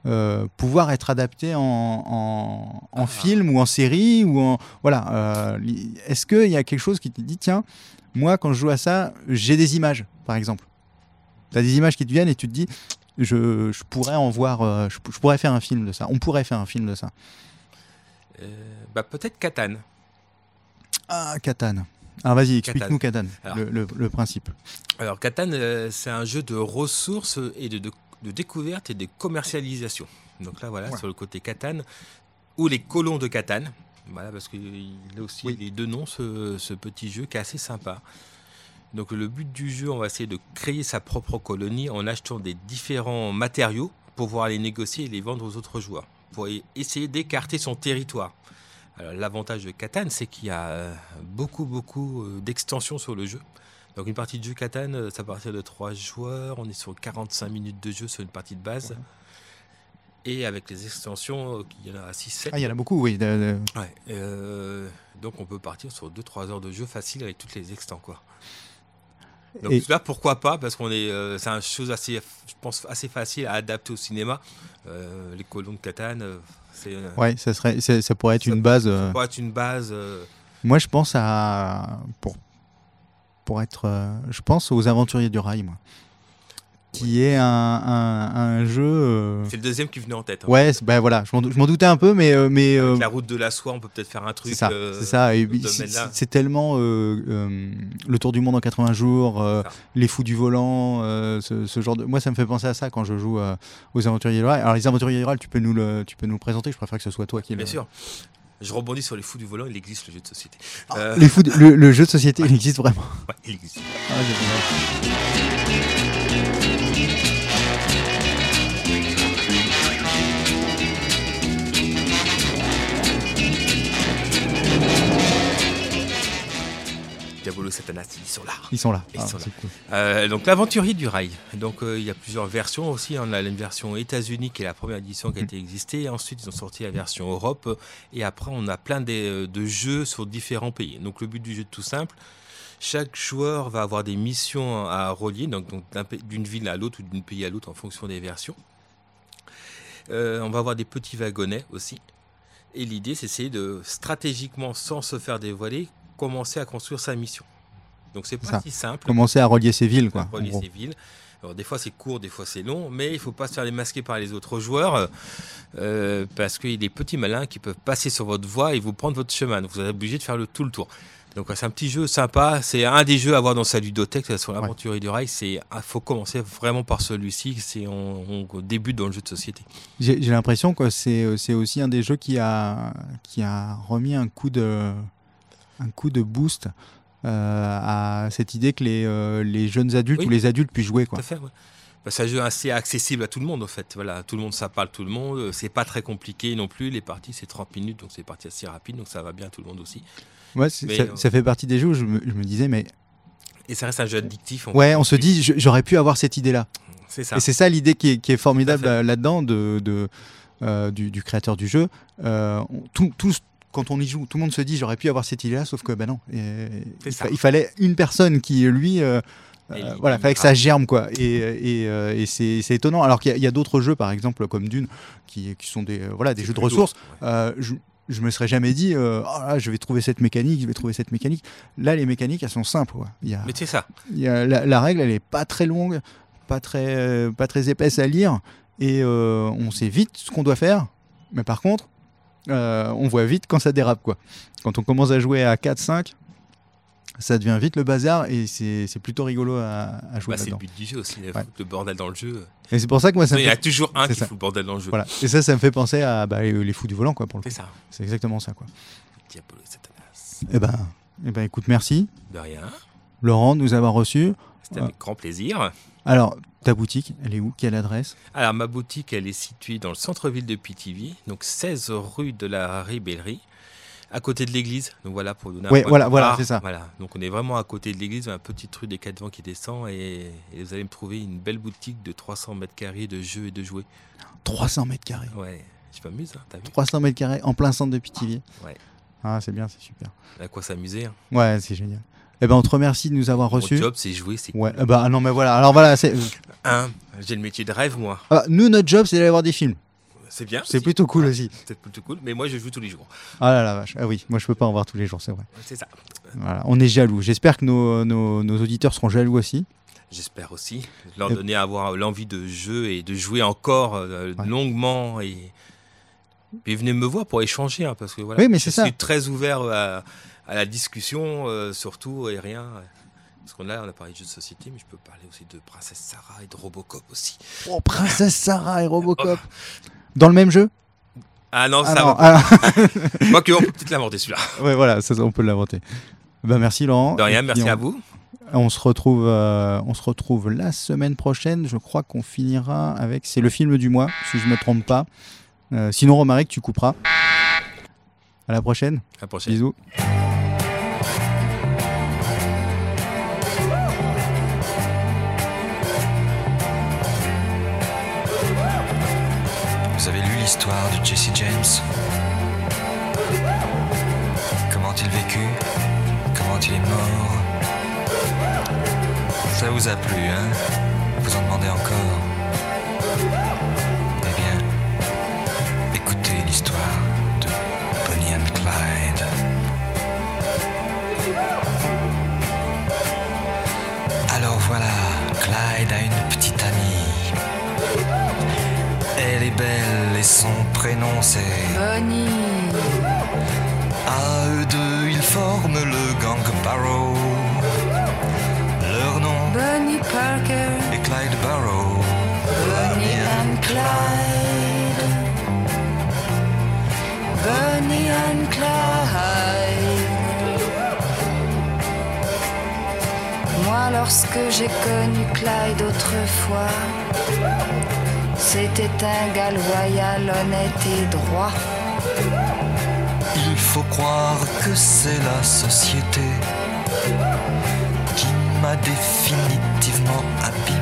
euh, pouvoir être adapté en, en- en film ou en série ou en voilà est-ce qu'il y a quelque chose qui te dit tiens moi quand je joue à ça j'ai des images par exemple. Tu as des images qui te viennent et tu te dis je, je pourrais en voir je, je pourrais faire un film de ça on pourrait faire un film de ça. Bah, peut-être Catan. ah Catan alors vas-y explique-nous Catan le, le- le principe Alors, Catan, euh, c'est un jeu de ressources et de, de- de découverte et de commercialisation. Donc là, voilà, sur le côté Catan, ou les colons de Catan. Voilà, parce qu'il a aussi les deux noms, ce, ce petit jeu qui est assez sympa. Donc le but du jeu, on va essayer de créer sa propre colonie en achetant des différents matériaux pour pouvoir les négocier et les vendre aux autres joueurs, pour e- essayer d'écarter son territoire. Alors, L'avantage de Catan, c'est qu'il y a euh, beaucoup, beaucoup euh, d'extensions sur le jeu. Donc une partie de jeu Catan, euh, c'est à partir de 3 joueurs, on est sur 45 minutes de jeu sur une partie de base. Et avec les extensions, il y en a 6-7. ah il y en a beaucoup oui Ouais, euh, donc on peut partir sur 2-3 heures de jeu facile avec toutes les extends quoi. Donc Et- là pourquoi pas parce qu'on est euh, c'est une chose assez je pense assez facile à adapter au cinéma. Euh, les colons de Catane euh, c'est euh, ouais ça serait ça pourrait être une base euh, ça pourrait être une base euh, Moi, je pense à pour pour être, euh, je pense aux Aventuriers du Rail, moi, qui est un, un, un jeu. euh, c'est le deuxième qui venait en tête. hein. Ouais, ben voilà, je m'en doutais un peu, mais euh, mais euh, la route de la soie, on peut peut-être faire un truc c'est ça, c'est ça. Tellement le Tour du monde en 80 jours, les fous du volant, ce, ce genre de. Moi, ça me fait penser à ça quand je joue aux Aventuriers du. Alors les Aventuriers du tu peux nous le, tu peux nous le présenter. Je préfère que ce soit toi qui le. Bien sûr. Je rebondis sur les fous du volant, il existe le jeu de société. Ah, Les fous, de- le, le jeu de société, il existe vraiment. ouais, il existe. Ah, Diabolo Satanas, ils sont là. Ils sont là. Ils Ah, sont là. cool. Euh, donc l'aventurier du rail. Donc euh, il y a plusieurs versions aussi. On a une version États-Unis qui est la première édition qui a été existée. Ensuite ils ont sorti la version Europe. Et après on a plein de, de jeux sur différents pays. Donc le but du jeu est tout simple. Chaque joueur va avoir des missions à relier, donc, d'une ville à l'autre ou d'un pays à l'autre en fonction des versions. Euh, on va avoir des petits wagonnets aussi. Et l'idée, c'est essayer de stratégiquement, sans se faire dévoiler, commencer à construire sa mission. Donc c'est pas Ça. si simple. Commencer à relier ces villes, quoi. Relier ces villes. Alors, des fois c'est court, des fois c'est long, mais il faut pas se faire démasquer par les autres joueurs euh, parce qu'il y a des petits malins qui peuvent passer sur votre voie et vous prendre votre chemin. Donc vous êtes obligé de faire le tout le tour. Donc c'est un petit jeu sympa. C'est un des jeux à avoir dans sa ludothèque sur l'aventure du rail. C'est ah, faut commencer vraiment par celui-ci. C'est on, on débute dans le jeu de société. J'ai l'impression que c'est euh, c'est aussi un des jeux qui a, qui a remis un coup de, un coup de boost euh, à cette idée que les, euh, les jeunes adultes Oui. ou les adultes puissent jouer. Quoi. Tout à fait, ouais. C'est un jeu assez accessible à tout le monde en fait. Voilà, tout le monde ça parle tout le monde. Euh, C'est pas très compliqué non plus. Les parties c'est 30 minutes donc c'est parti assez rapide donc ça va bien à tout le monde aussi. Ouais, Mais, ça, euh, ça fait partie des jeux où je me, je me disais, mais Et ça reste un jeu addictif. ouais, on se dit, j'aurais pu avoir cette idée-là. C'est ça. Et c'est ça l'idée qui est, qui est formidable là-dedans de, de, euh, du, du créateur du jeu. Euh, on- tout- quand on y joue, tout le monde se dit j'aurais pu avoir cette idée-là, sauf que ben non. Et- il, ça. fa- il fallait une personne qui, lui, euh, euh, voilà, il- fallait que ça germe quoi. Et, et, euh, et c'est étonnant. Alors qu'il y a- d'autres jeux, par exemple comme Dune, qui, qui sont des euh, voilà des jeux de ressources. Euh, je, je me serais jamais dit Oh là, je vais trouver cette mécanique, je vais trouver cette mécanique. Là, les mécaniques, elles sont simples. quoi. Il y a, Mais c'est ça. il y a- la, la règle, elle est pas très longue, pas très, pas très épaisse à lire, et on sait vite ce qu'on doit faire. Mais par contre, euh, on voit vite quand ça dérape. Quoi. Quand on commence à jouer à 4-5, ça devient vite le bazar, et c'est plutôt rigolo à, à jouer Bah, c'est le but du jeu aussi. Ouais. Le bordel dans le jeu. Et c'est pour ça que moi, ça il y a toujours un qui ça. fout le bordel dans le jeu. Voilà. Et ça, ça me fait penser à bah, les les fous du volant, quoi, pour le C'est coup. ça. C'est exactement ça, quoi. Diabolo et Satanas. Eh ben, eh ben, écoute, merci, De rien. Laurent, de nous avoir reçus. C'était avec grand plaisir. Alors, ta boutique, elle est où? Quelle adresse? Alors, ma boutique, elle est située dans le centre-ville de Pithiviers, donc 16 rue de la Ribellerie, à côté de l'église. Donc voilà, pour donner un Ouais, point voilà, voilà, c'est ça. Voilà, donc on est vraiment à côté de l'église, un petit rue des Quatre Vents qui descend, et, et vous allez me trouver une belle boutique de 300 mètres carrés de jeux et de jouets. 300 mètres carrés. Ouais, je m'amuse, hein, t'as vu? 300 mètres carrés en plein centre de Pithiviers. Ouais. Ah, c'est bien, c'est super. À quoi s'amuser hein? Ouais, c'est génial. Eh ben, on te remercie de nous avoir Mon reçus. job, c'est jouer, c'est Ouais, eh ben, ah non, mais voilà. Alors voilà, c'est. Hein, j'ai le métier de rêve, moi. Ah, nous, notre job, c'est d'aller voir des films. C'est bien. C'est plutôt cool aussi. C'est plutôt cool, mais moi, je joue tous les jours. Ah là la vache. Ah oui, moi, je peux pas en voir tous les jours, c'est vrai. C'est ça. Voilà, on est jaloux. J'espère que nos, nos, nos auditeurs seront jaloux aussi. J'espère aussi leur Et- donner à avoir l'envie de jeu et de jouer encore euh, Ouais. longuement et puis venez me voir pour échanger hein, parce que voilà Oui, mais je suis ça. très ouvert à, à la discussion euh, surtout et rien parce qu'on là on a parlé de jeux de société mais je peux parler aussi de Princesse Sarah et de Robocop aussi Oh, Princesse Sarah et Robocop. Dans le même jeu? Ah non Ah ça va ah. moi que on peut peut-être l'inventer celui-là Ouais, voilà, ça, on peut l'inventer. Ben, merci Laurent. de rien merci on- à vous On se retrouve, euh, on se retrouve la semaine prochaine. Je crois qu'on finira avec. C'est le film du mois, si je me trompe pas. Euh, sinon, Romaric, tu couperas. À la prochaine. à la prochaine Bisous. L'histoire de Jesse James. Comment a-t-il vécu Comment il est mort? Ça vous a plu, hein? Vous en demandez encore? Et son prénom c'est Bonnie, À eux deux, ils forment le gang Barrow. Leur nom Bonnie Parker, est Clyde Barrow. Bonnie and Clyde. Bonnie and Clyde. Moi, lorsque j'ai connu Clyde autrefois, c'était un gars loyal, honnête et droit. Il faut croire que c'est la société qui m'a définitivement abîmé.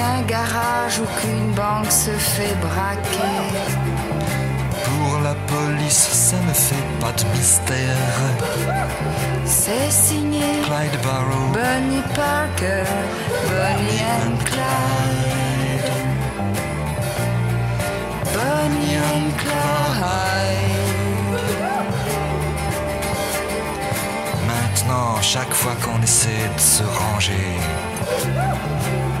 Qu'un garage ou qu'une banque se fait braquer. pour la police ça ne fait pas de mystère. C'est signé Clyde Barrow, Bonnie Parker, Bonnie and Clyde. Bonnie and Clyde. maintenant chaque fois qu'on essaie de se ranger,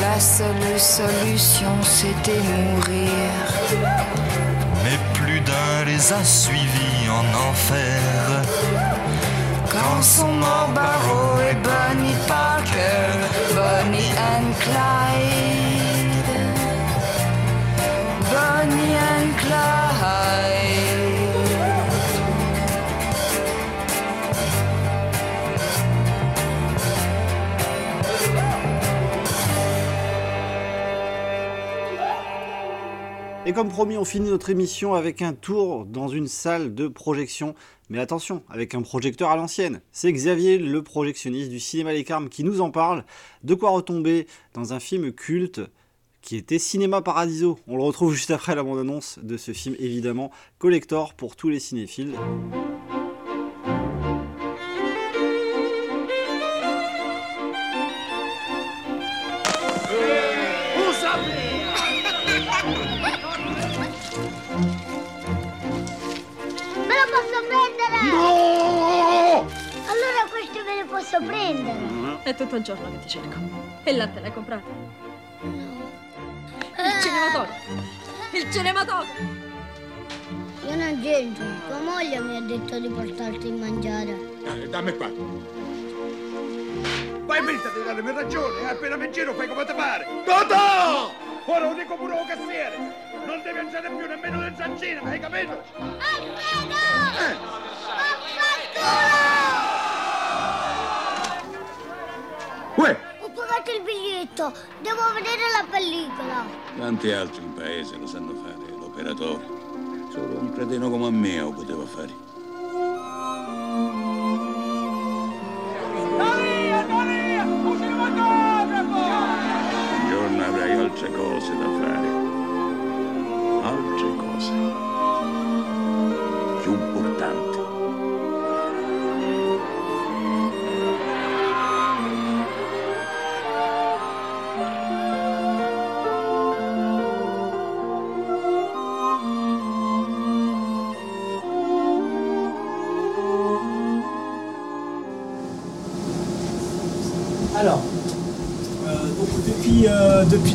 La seule solution, c'était mourir. Mais plus d'un les a suivis en enfer. Quand sont morts Barrow et Bonnie Parker, Bonnie and Clyde. Et comme promis, on finit notre émission avec un tour dans une salle de projection. Mais attention, avec un projecteur à l'ancienne. C'est Xavier, le projectionniste du cinéma Les Carmes, qui nous en parle. De quoi retomber dans un film culte qui était Cinéma Paradiso. On le retrouve juste après la bande-annonce de ce film, évidemment, collector pour tous les cinéphiles. No! Allora questo me lo posso prendere. È tutto il giorno che ti cerco. E il latte l'hai comprato? Il cinematografo! Il cinematografo! Io non c'entro. Tua moglie mi ha detto di portarti a mangiare. Eh, dammi qua. Vai Milta di darmi ragione, appena mi giro fai come ti pare. Totò! Ora lo dico pure al cassiere. Non devi mangiare più nemmeno del zancino, hai capito? Uè! Ho pagato il biglietto. Devo vedere la pellicola. Tanti altri in paese lo sanno fare, l'operatore. Solo un cretino come me lo poteva fare. Un giorno avrai altre cose da fare. Altre cose.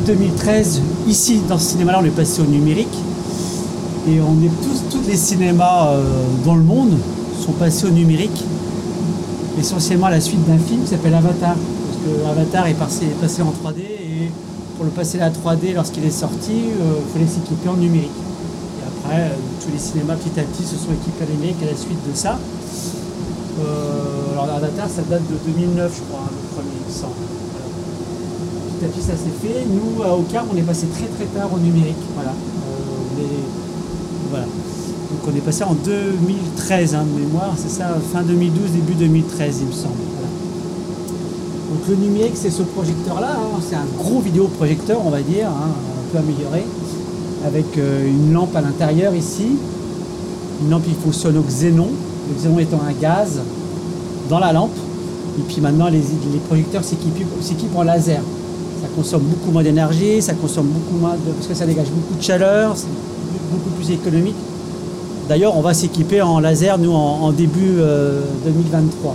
2013, ici dans ce cinéma-là, on est passé au numérique. Et on est tous, tous les cinémas euh, dans le monde sont passés au numérique. Essentiellement à la suite d'un film qui s'appelle Avatar. Parce que Avatar est passé, passé en 3D et pour le passer à la 3D lorsqu'il est sorti, il fallait s'équiper en numérique. Et après, euh, tous les cinémas petit à petit se sont équipés en numérique à la suite de ça. Euh, alors Avatar, ça date de 2009, je crois, hein, le premier, il me semble. Voilà. Petit ça s'est fait. Nous, à Ocar, on est passé très très tard au numérique. Voilà. Euh, voilà. Donc on est passé en 2013 hein, de mémoire, c'est ça, fin 2012, début 2013, il me semble. Donc le numérique, c'est ce projecteur-là. hein. C'est un gros vidéoprojecteur, on va dire, hein, un peu amélioré, avec euh, une lampe à l'intérieur ici. Une lampe qui fonctionne au xénon, le xénon étant un gaz dans la lampe. Et puis maintenant, les, les projecteurs s'équipent en laser. Ça consomme beaucoup moins d'énergie, ça consomme beaucoup moins de... parce que ça dégage beaucoup de chaleur, c'est beaucoup plus économique. D'ailleurs, on va s'équiper en laser, nous, en, début euh, 2023.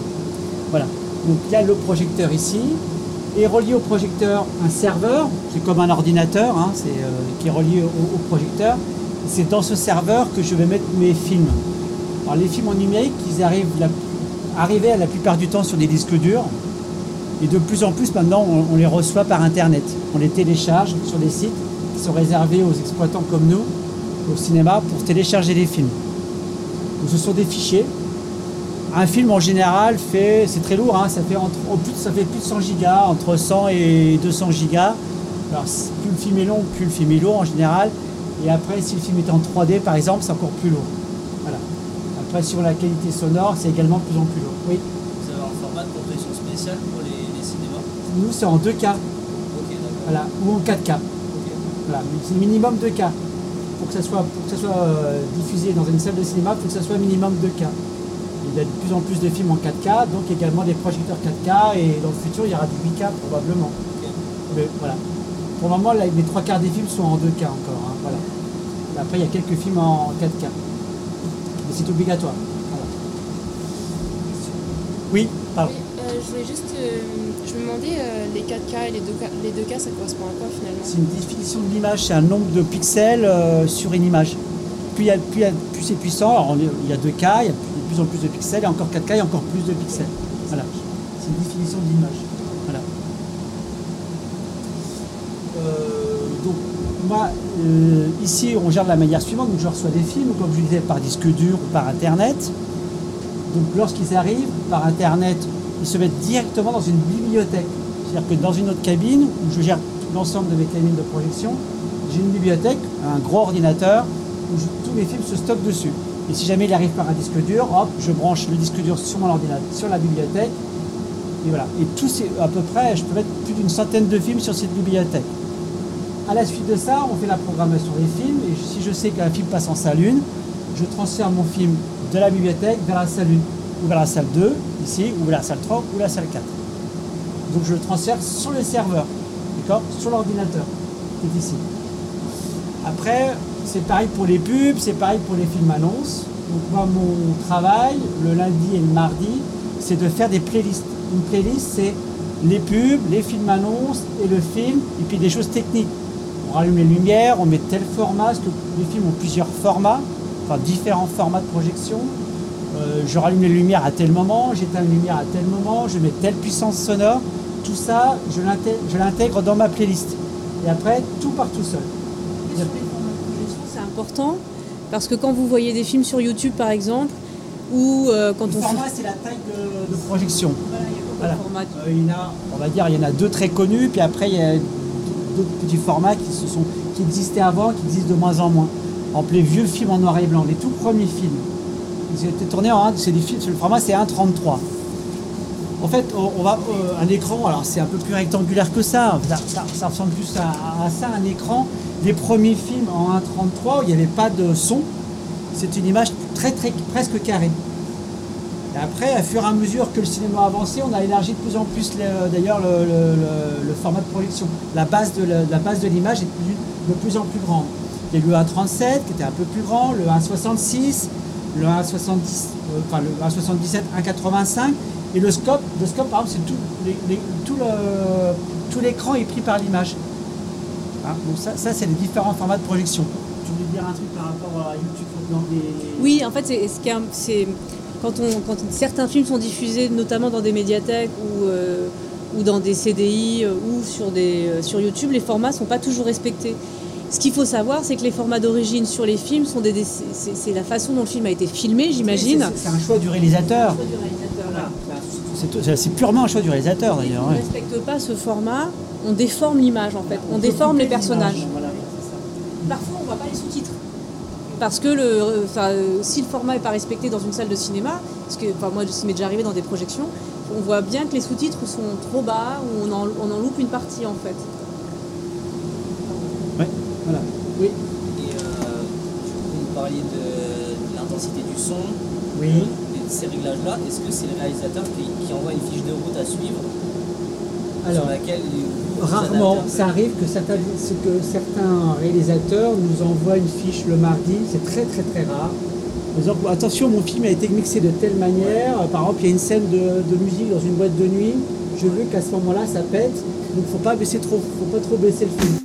Voilà. Donc il y a le projecteur ici. Et relié au projecteur, un serveur, c'est comme un ordinateur, hein, euh, qui est relié au, projecteur. C'est dans ce serveur que je vais mettre mes films. Alors les films en numérique, ils arrivent arrivaient la plupart du temps sur des disques durs. Et de plus en plus maintenant, on, les reçoit par Internet. On les télécharge sur des sites qui sont réservés aux exploitants comme nous, au cinéma, pour télécharger les films. Donc, ce sont des fichiers. Un film en général fait, c'est très lourd, hein, ça, fait entre, plus, ça fait plus de 100 gigas, entre 100 et 200 gigas. Alors plus le film est long, plus le film est lourd en général. Et après, si le film est en 3D par exemple, c'est encore plus lourd. Voilà. Après, sur la qualité sonore, c'est également de plus en plus lourd. Oui? Vous avez un format de compression spéciale pour les, les cinémas Nous, c'est en 2K. Voilà, ou en 4K. Voilà, c'est minimum 2K. Pour que ça soit, pour que ça soit euh, diffusé dans une salle de cinéma, il faut que ça soit minimum 2K. Il y a de plus en plus de films en 4K, donc également des projecteurs 4K, et dans le futur, il y aura du 8K probablement. Mais voilà. Pour le moment, là, les trois quarts des films sont en 2K encore. hein, voilà. Après, il y a quelques films en 4K. Mais c'est obligatoire. Voilà. Oui, pardon. Euh, je voulais juste. euh, je me demandais, euh, les 4K et les 2K, les 2K, ça correspond à quoi finalement C'est une définition de l'image, c'est un nombre de pixels euh, sur une image. Plus, il y a- il y a- c'est puissant, alors il y a 2K, il y a de plus en plus de pixels, et encore 4K, il y a encore plus de pixels. Voilà. C'est une définition de l'image. Voilà. Euh, donc, moi, ici, on gère de la manière suivante. Donc, je reçois des films, comme je disais, par disque dur ou par Internet. Donc, lorsqu'ils arrivent par Internet, ils se mettent directement dans une bibliothèque. C'est-à-dire que dans une autre cabine, où je gère l'ensemble de mes cabines de projection, j'ai une bibliothèque, un gros ordinateur, où tous mes films se stockent dessus. Et si jamais il arrive par un disque dur, hop, je branche le disque dur sur mon ordinateur, sur la bibliothèque. Et voilà. Et tous ces, à peu près, je peux mettre plus d'une centaine de films sur cette bibliothèque. À la suite de ça, on fait la programmation des films. Et si je sais qu'un film passe en salle 1, je transfère mon film de la bibliothèque vers la salle 1, ou vers la salle 2, ici, ou la salle 3, ou la salle 4. Donc je le transfère sur le serveur, d'accord? Sur l'ordinateur, qui est ici. Après, c'est pareil pour les pubs, c'est pareil pour les films annonces. Donc moi, mon travail, le lundi et le mardi, c'est de faire des playlists. Une playlist, c'est les pubs, les films annonces et le film, et puis des choses techniques. On rallume les lumières, on met tel format, parce que les films ont plusieurs formats, enfin différents formats de projection. Euh, je rallume les lumières à tel moment, j'éteins les lumières à tel moment, je mets telle puissance sonore. Tout ça, je l'intègre- dans ma playlist. Et après, tout part tout seul. C'est important? Parce que quand vous voyez des films sur YouTube par exemple, ou euh, quand Le on format, c'est la taille de, de projection. Voilà. Euh, il y en a, on va dire, il y en a deux très connus, puis après il y a d'autres petits formats qui, se sont, qui existaient avant, qui existent de moins en moins. Exemple, les vieux films en noir et blanc, les tout premiers films, été tournés en 1, c'est des films, le format c'est 1,33. En fait, on, va euh, un écran, alors c'est un peu plus rectangulaire que ça, ça, ressemble plus à, ça, un écran. Les premiers films en 1,33 où il n'y avait pas de son, c'est une image très très presque carrée. Et après, à fur et à mesure que le cinéma a avancé, on a élargi de plus en plus le- d'ailleurs le, format de projection. La base de la, base de l'image est plus- de plus en plus grande. Il y a eu le 1,37 qui était un peu plus grand, le 1,66, le 1,70, euh, enfin le 1,77, 1,85, et le scope, le scope par exemple, c'est tout, les- tout le- tout l'écran est pris par l'image. Hein, donc ça, ça c'est les différents formats de projection. Tu voulais dire un truc par rapport à YouTube dans des... Oui, en fait, c'est c'est quand on quand certains films sont diffusés, notamment dans des médiathèques ou euh, ou dans des CDI euh, ou sur des euh, sur YouTube, les formats sont pas toujours respectés. Ce qu'il faut savoir, c'est que les formats d'origine sur les films sont des, c'est la façon dont le film a été filmé, j'imagine. C'est- un choix du réalisateur. C'est purement un choix du réalisateur d'ailleurs. On ne ouais. respecte pas ce format, on déforme l'image en fait, on déforme les personnages. Parfois, on ne voit pas les sous-titres. Parce que le, enfin, si le format n'est pas respecté dans une salle de cinéma, parce que enfin, moi, ça m'est déjà arrivé dans des projections, on voit bien que les sous-titres sont trop bas ou on en, on en loupe une partie en fait. Voilà. Oui. Et euh, vous parliez de, de l'intensité du son. Oui. Et de ces réglages-là, est-ce que c'est le réalisateur qui, qui envoie une fiche de route à suivre Alors, sur laquelle Rarement, ça arrive que certains, ce que certains réalisateurs nous envoient une fiche le mardi, c'est très très très rare. Par exemple, attention, mon film a été mixé de telle manière, par exemple, il y a une scène de, de musique dans une boîte de nuit, je veux qu'à ce moment-là ça pète, donc faut pas baisser trop, faut pas trop baisser le film.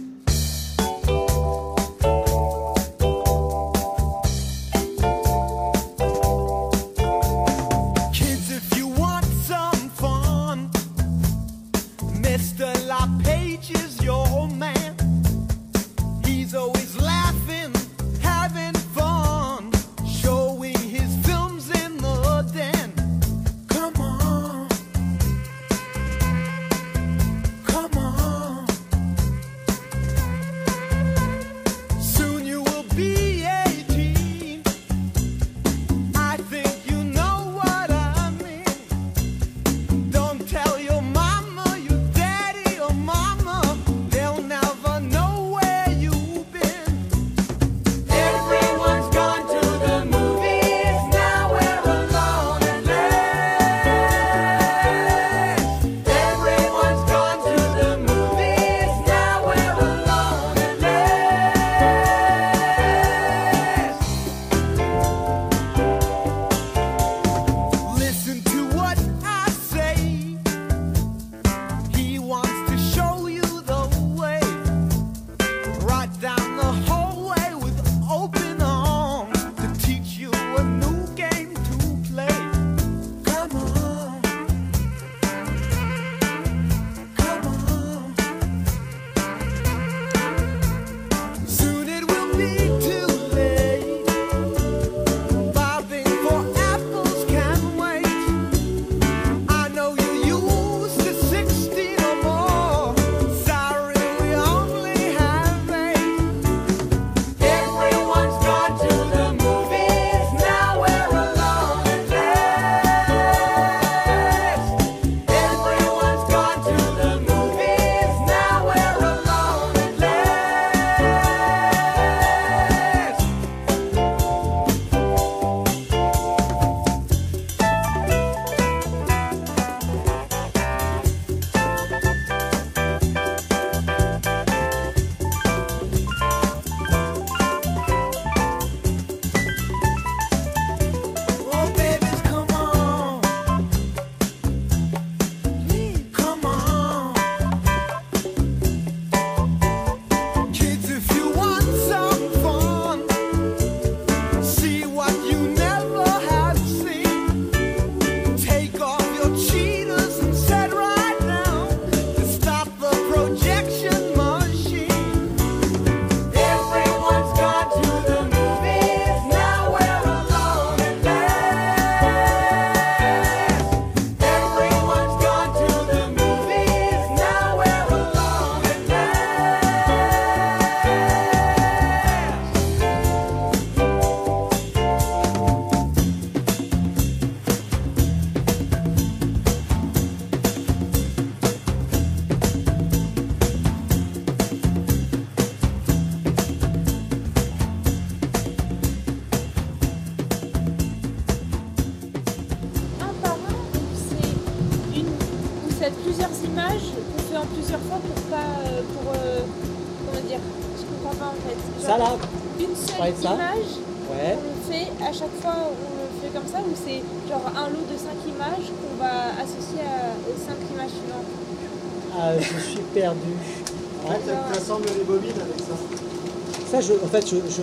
En fait, je, je-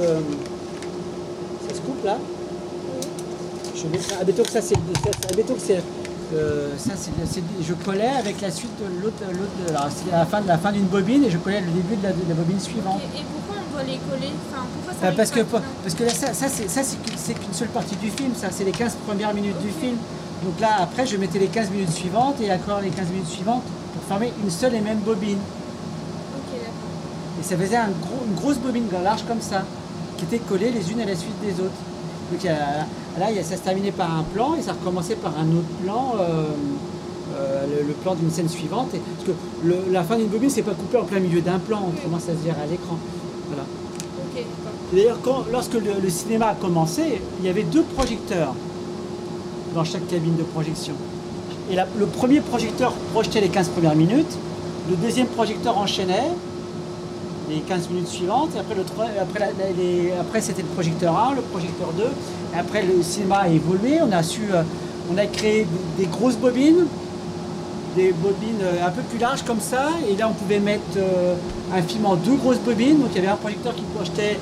ça se coupe là. Je mets ça. Admettons que ça, c'est, que c'est, euh, ça, c'est, je collais avec la suite de l'autre, l'autre. Alors, c'est la fin la fin d'une bobine et je collais le début de la, de la bobine suivante. et, et pourquoi on doit les coller? Enfin pourquoi ça Bah, parce que, parce que là, ça, ça, c'est, ça, c'est qu'une- c'est qu'une seule partie du film, ça, c'est les 15 premières minutes du film. Donc là, après, je mettais les 15 minutes suivantes et encore les 15 minutes suivantes pour former une seule et même bobine. Ça faisait un gros- une grosse bobine large comme ça, qui était collée les unes à la suite des autres. Donc là, ça se terminait par un plan et ça recommençait par un autre plan. euh, le plan d'une scène suivante. Et- parce que le- la fin d'une bobine, c'est pas coupé en plein milieu d'un plan, autrement ça se verrait à l'écran. Voilà. D'ailleurs, lorsque le, le cinéma a commencé, il y avait deux projecteurs dans chaque cabine de projection. Et la- le premier projecteur projetait les 15 premières minutes, le deuxième projecteur enchaînait les 15 minutes suivantes, et après, le après, les- après c'était le projecteur 1, le projecteur 2, et après le cinéma a évolué, on a su, euh, on a créé des, grosses bobines, des bobines euh, un peu plus larges comme ça, et là on pouvait mettre euh, un film en deux grosses bobines, donc il y avait un projecteur qui projetait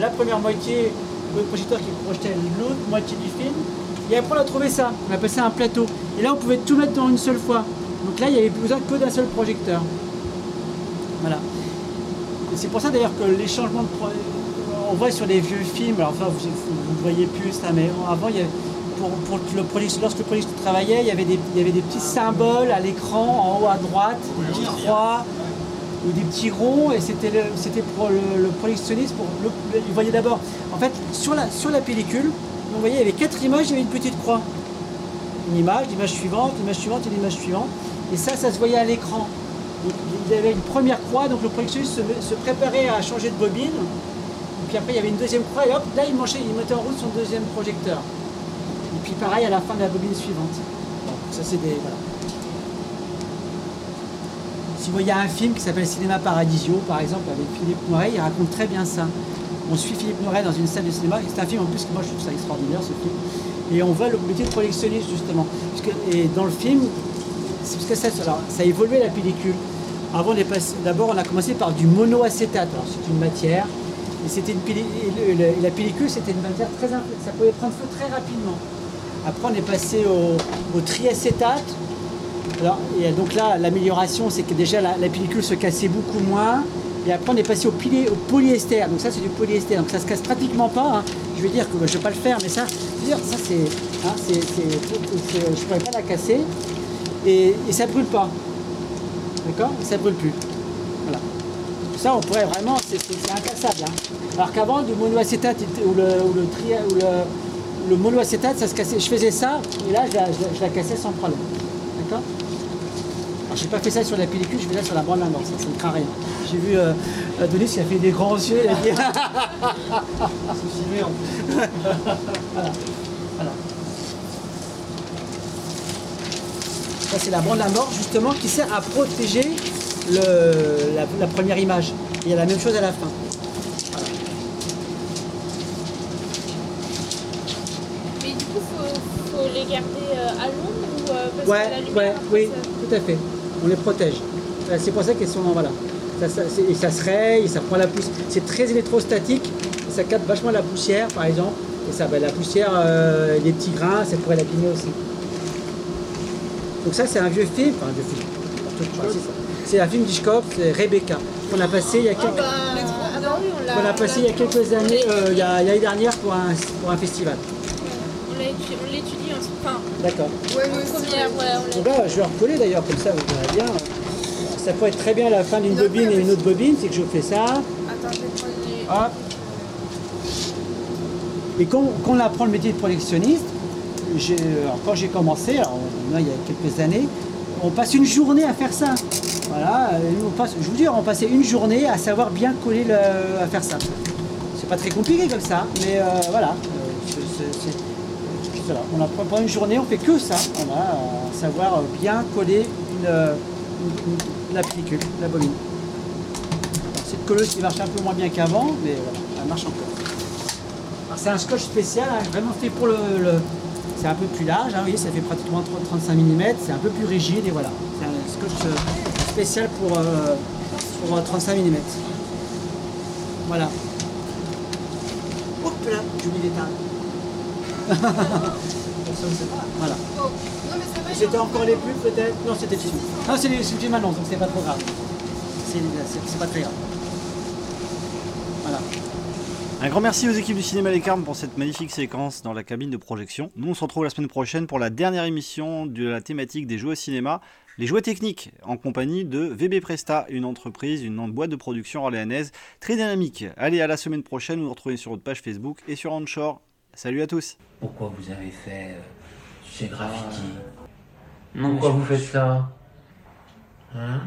la première moitié, le projecteur qui projetait l'autre moitié du film, et après on a trouvé ça, on appelle ça un plateau, et là on pouvait tout mettre dans une seule fois, donc là il n'y avait besoin que d'un seul projecteur. Voilà. C'est pour ça d'ailleurs que les changements de on voit sur les vieux films, alors enfin vous ne voyez plus ça, mais avant il y avait, pour, pour le lorsque le projecteur travaillait, il y avait des, il y avait des petits symboles à l'écran en haut à droite, des petites croix ou des petits ronds, et c'était pour le, le projectionniste, pour le, le- il voyait d'abord, en fait sur la, sur la pellicule, vous voyez il y avait quatre images, il y avait une petite croix. Une image, l'image suivante, l'image suivante et l'image suivante. Et ça, ça se voyait à l'écran. Y avait une première croix, donc le projectionniste se, préparait à changer de bobine. Et puis après, il y avait une deuxième croix, et hop, là, il, mangeait, il mettait en route son deuxième projecteur. Et puis pareil à la fin de la bobine suivante. Ça, c'est des. Voilà. Si vous voyez un film qui s'appelle Cinéma Paradisio, par exemple, avec Philippe Noiret, il raconte très bien ça. On suit Philippe Noiret dans une salle de cinéma, c'est un film en plus que moi je trouve ça extraordinaire ce film. Et on voit le métier de projectionniste justement. Et dans le film, c'est parce que ça, alors, ça a évolué la pellicule. Avant, d'abord, on a commencé par du monoacétate. C'est une matière. Et, la pellicule, c'était une matière très Ça pouvait prendre feu très rapidement. Après, on est passé au, triacétate. Alors, et donc là, l'amélioration, c'est que déjà la, pellicule se cassait beaucoup moins. Et après, on est passé au, polyester. Donc ça, c'est du polyester. Donc ça se casse pratiquement pas. hein. Je veux dire que je vais pas le faire, mais ça, je ça c'est, hein, je pourrais pas la casser. Et, et ça brûle pas. D'accord Et ça brûle plus. Voilà. Ça, on pourrait vraiment, c'est, incassable. hein. Alors qu'avant, du monoacétate ou le, ou le, tri- ou le, le monoacétate, ça se cassait. Je faisais ça, et là, je la, je je cassais sans problème. D'accord alors j'ai pas fait ça sur la pellicule, je fais ça sur la bande à mort, ça, ça ne craint rien. J'ai vu euh, Adonis qui a fait des grands yeux, il a dit... Voilà. voilà. Ça c'est la bande à mort justement qui sert à protéger le- la, la première image. Il y a la même chose à la fin. Mais du coup, faut, faut les garder euh, à l'ombre ou euh, parce Ouais, que la lumière, ouais, oui, ça- tout à fait. On les protège. Euh, C'est pour ça qu'elles sont voilà. Ça, et ça se raye, et ça prend la poussière. C'est très électrostatique. et Ça capte vachement la poussière, par exemple. Et ça, bah, la poussière, euh, les petits grains, ça pourrait l'abîmer aussi. Donc ça, c'est un vieux film, enfin un vieux film. c'est ça. C'est un film d'Hitchcock, c'est Rebecca, qu'on a passé il y a quelques, Ah bah on l'a. qu'on a passé il y a quelques années, euh, il y a- il y a l'année dernière pour un, pour un festival. On l'a étu- on l'étudie en enfin, D'accord. ouais, ouais, là, je vais recoller d'ailleurs, comme ça vous verrez bien. Ça peut être très bien la fin d'une bobine et une autre bobine, c'est que je fais ça. Attends, je vais prendre les... Hop. Et quand, quand on apprend le métier de projectionniste, alors, quand j'ai commencé, alors, il y a quelques années, on passe une journée à faire ça. Voilà, euh, on je vous dis, on passait une journée à savoir bien coller le, à faire ça. C'est pas très compliqué comme ça, mais euh, voilà. euh, c'est- c'est- c'est- voilà. On apprend pendant une journée, on fait que ça, voilà, à savoir bien coller une, une- une- la pellicule, la bobine. Alors, Cette colleuse qui marche un peu moins bien qu'avant, mais voilà, elle marche encore. C'est un scotch spécial, hein, vraiment fait pour le- c'est un peu plus large, hein, vous voyez, ça fait pratiquement 30 35 mm, c'est un peu plus rigide et voilà. C'est un scotch euh, spécial pour, euh, pour euh, 35 mm. Voilà. Hop là, j'ai oublié d'éteindre. voilà. C'était encore les pubs peut-être? Non, c'était le film. Non, c'est le film annonce, donc c'est pas trop grave. C'est pas très grave. Un grand merci aux équipes du Cinéma Les Carmes pour cette magnifique séquence dans la cabine de projection. Nous, on se retrouve la semaine prochaine pour la dernière émission de la thématique des jouets au cinéma, les jouets techniques, en compagnie de VB Presta, une entreprise, une boîte de production orléanaise très dynamique. Allez, à la semaine prochaine, vous nous retrouvez sur notre page Facebook et sur Onshore. Salut à tous Pourquoi vous avez fait euh, ces graffitis Pourquoi vous faites ça Hein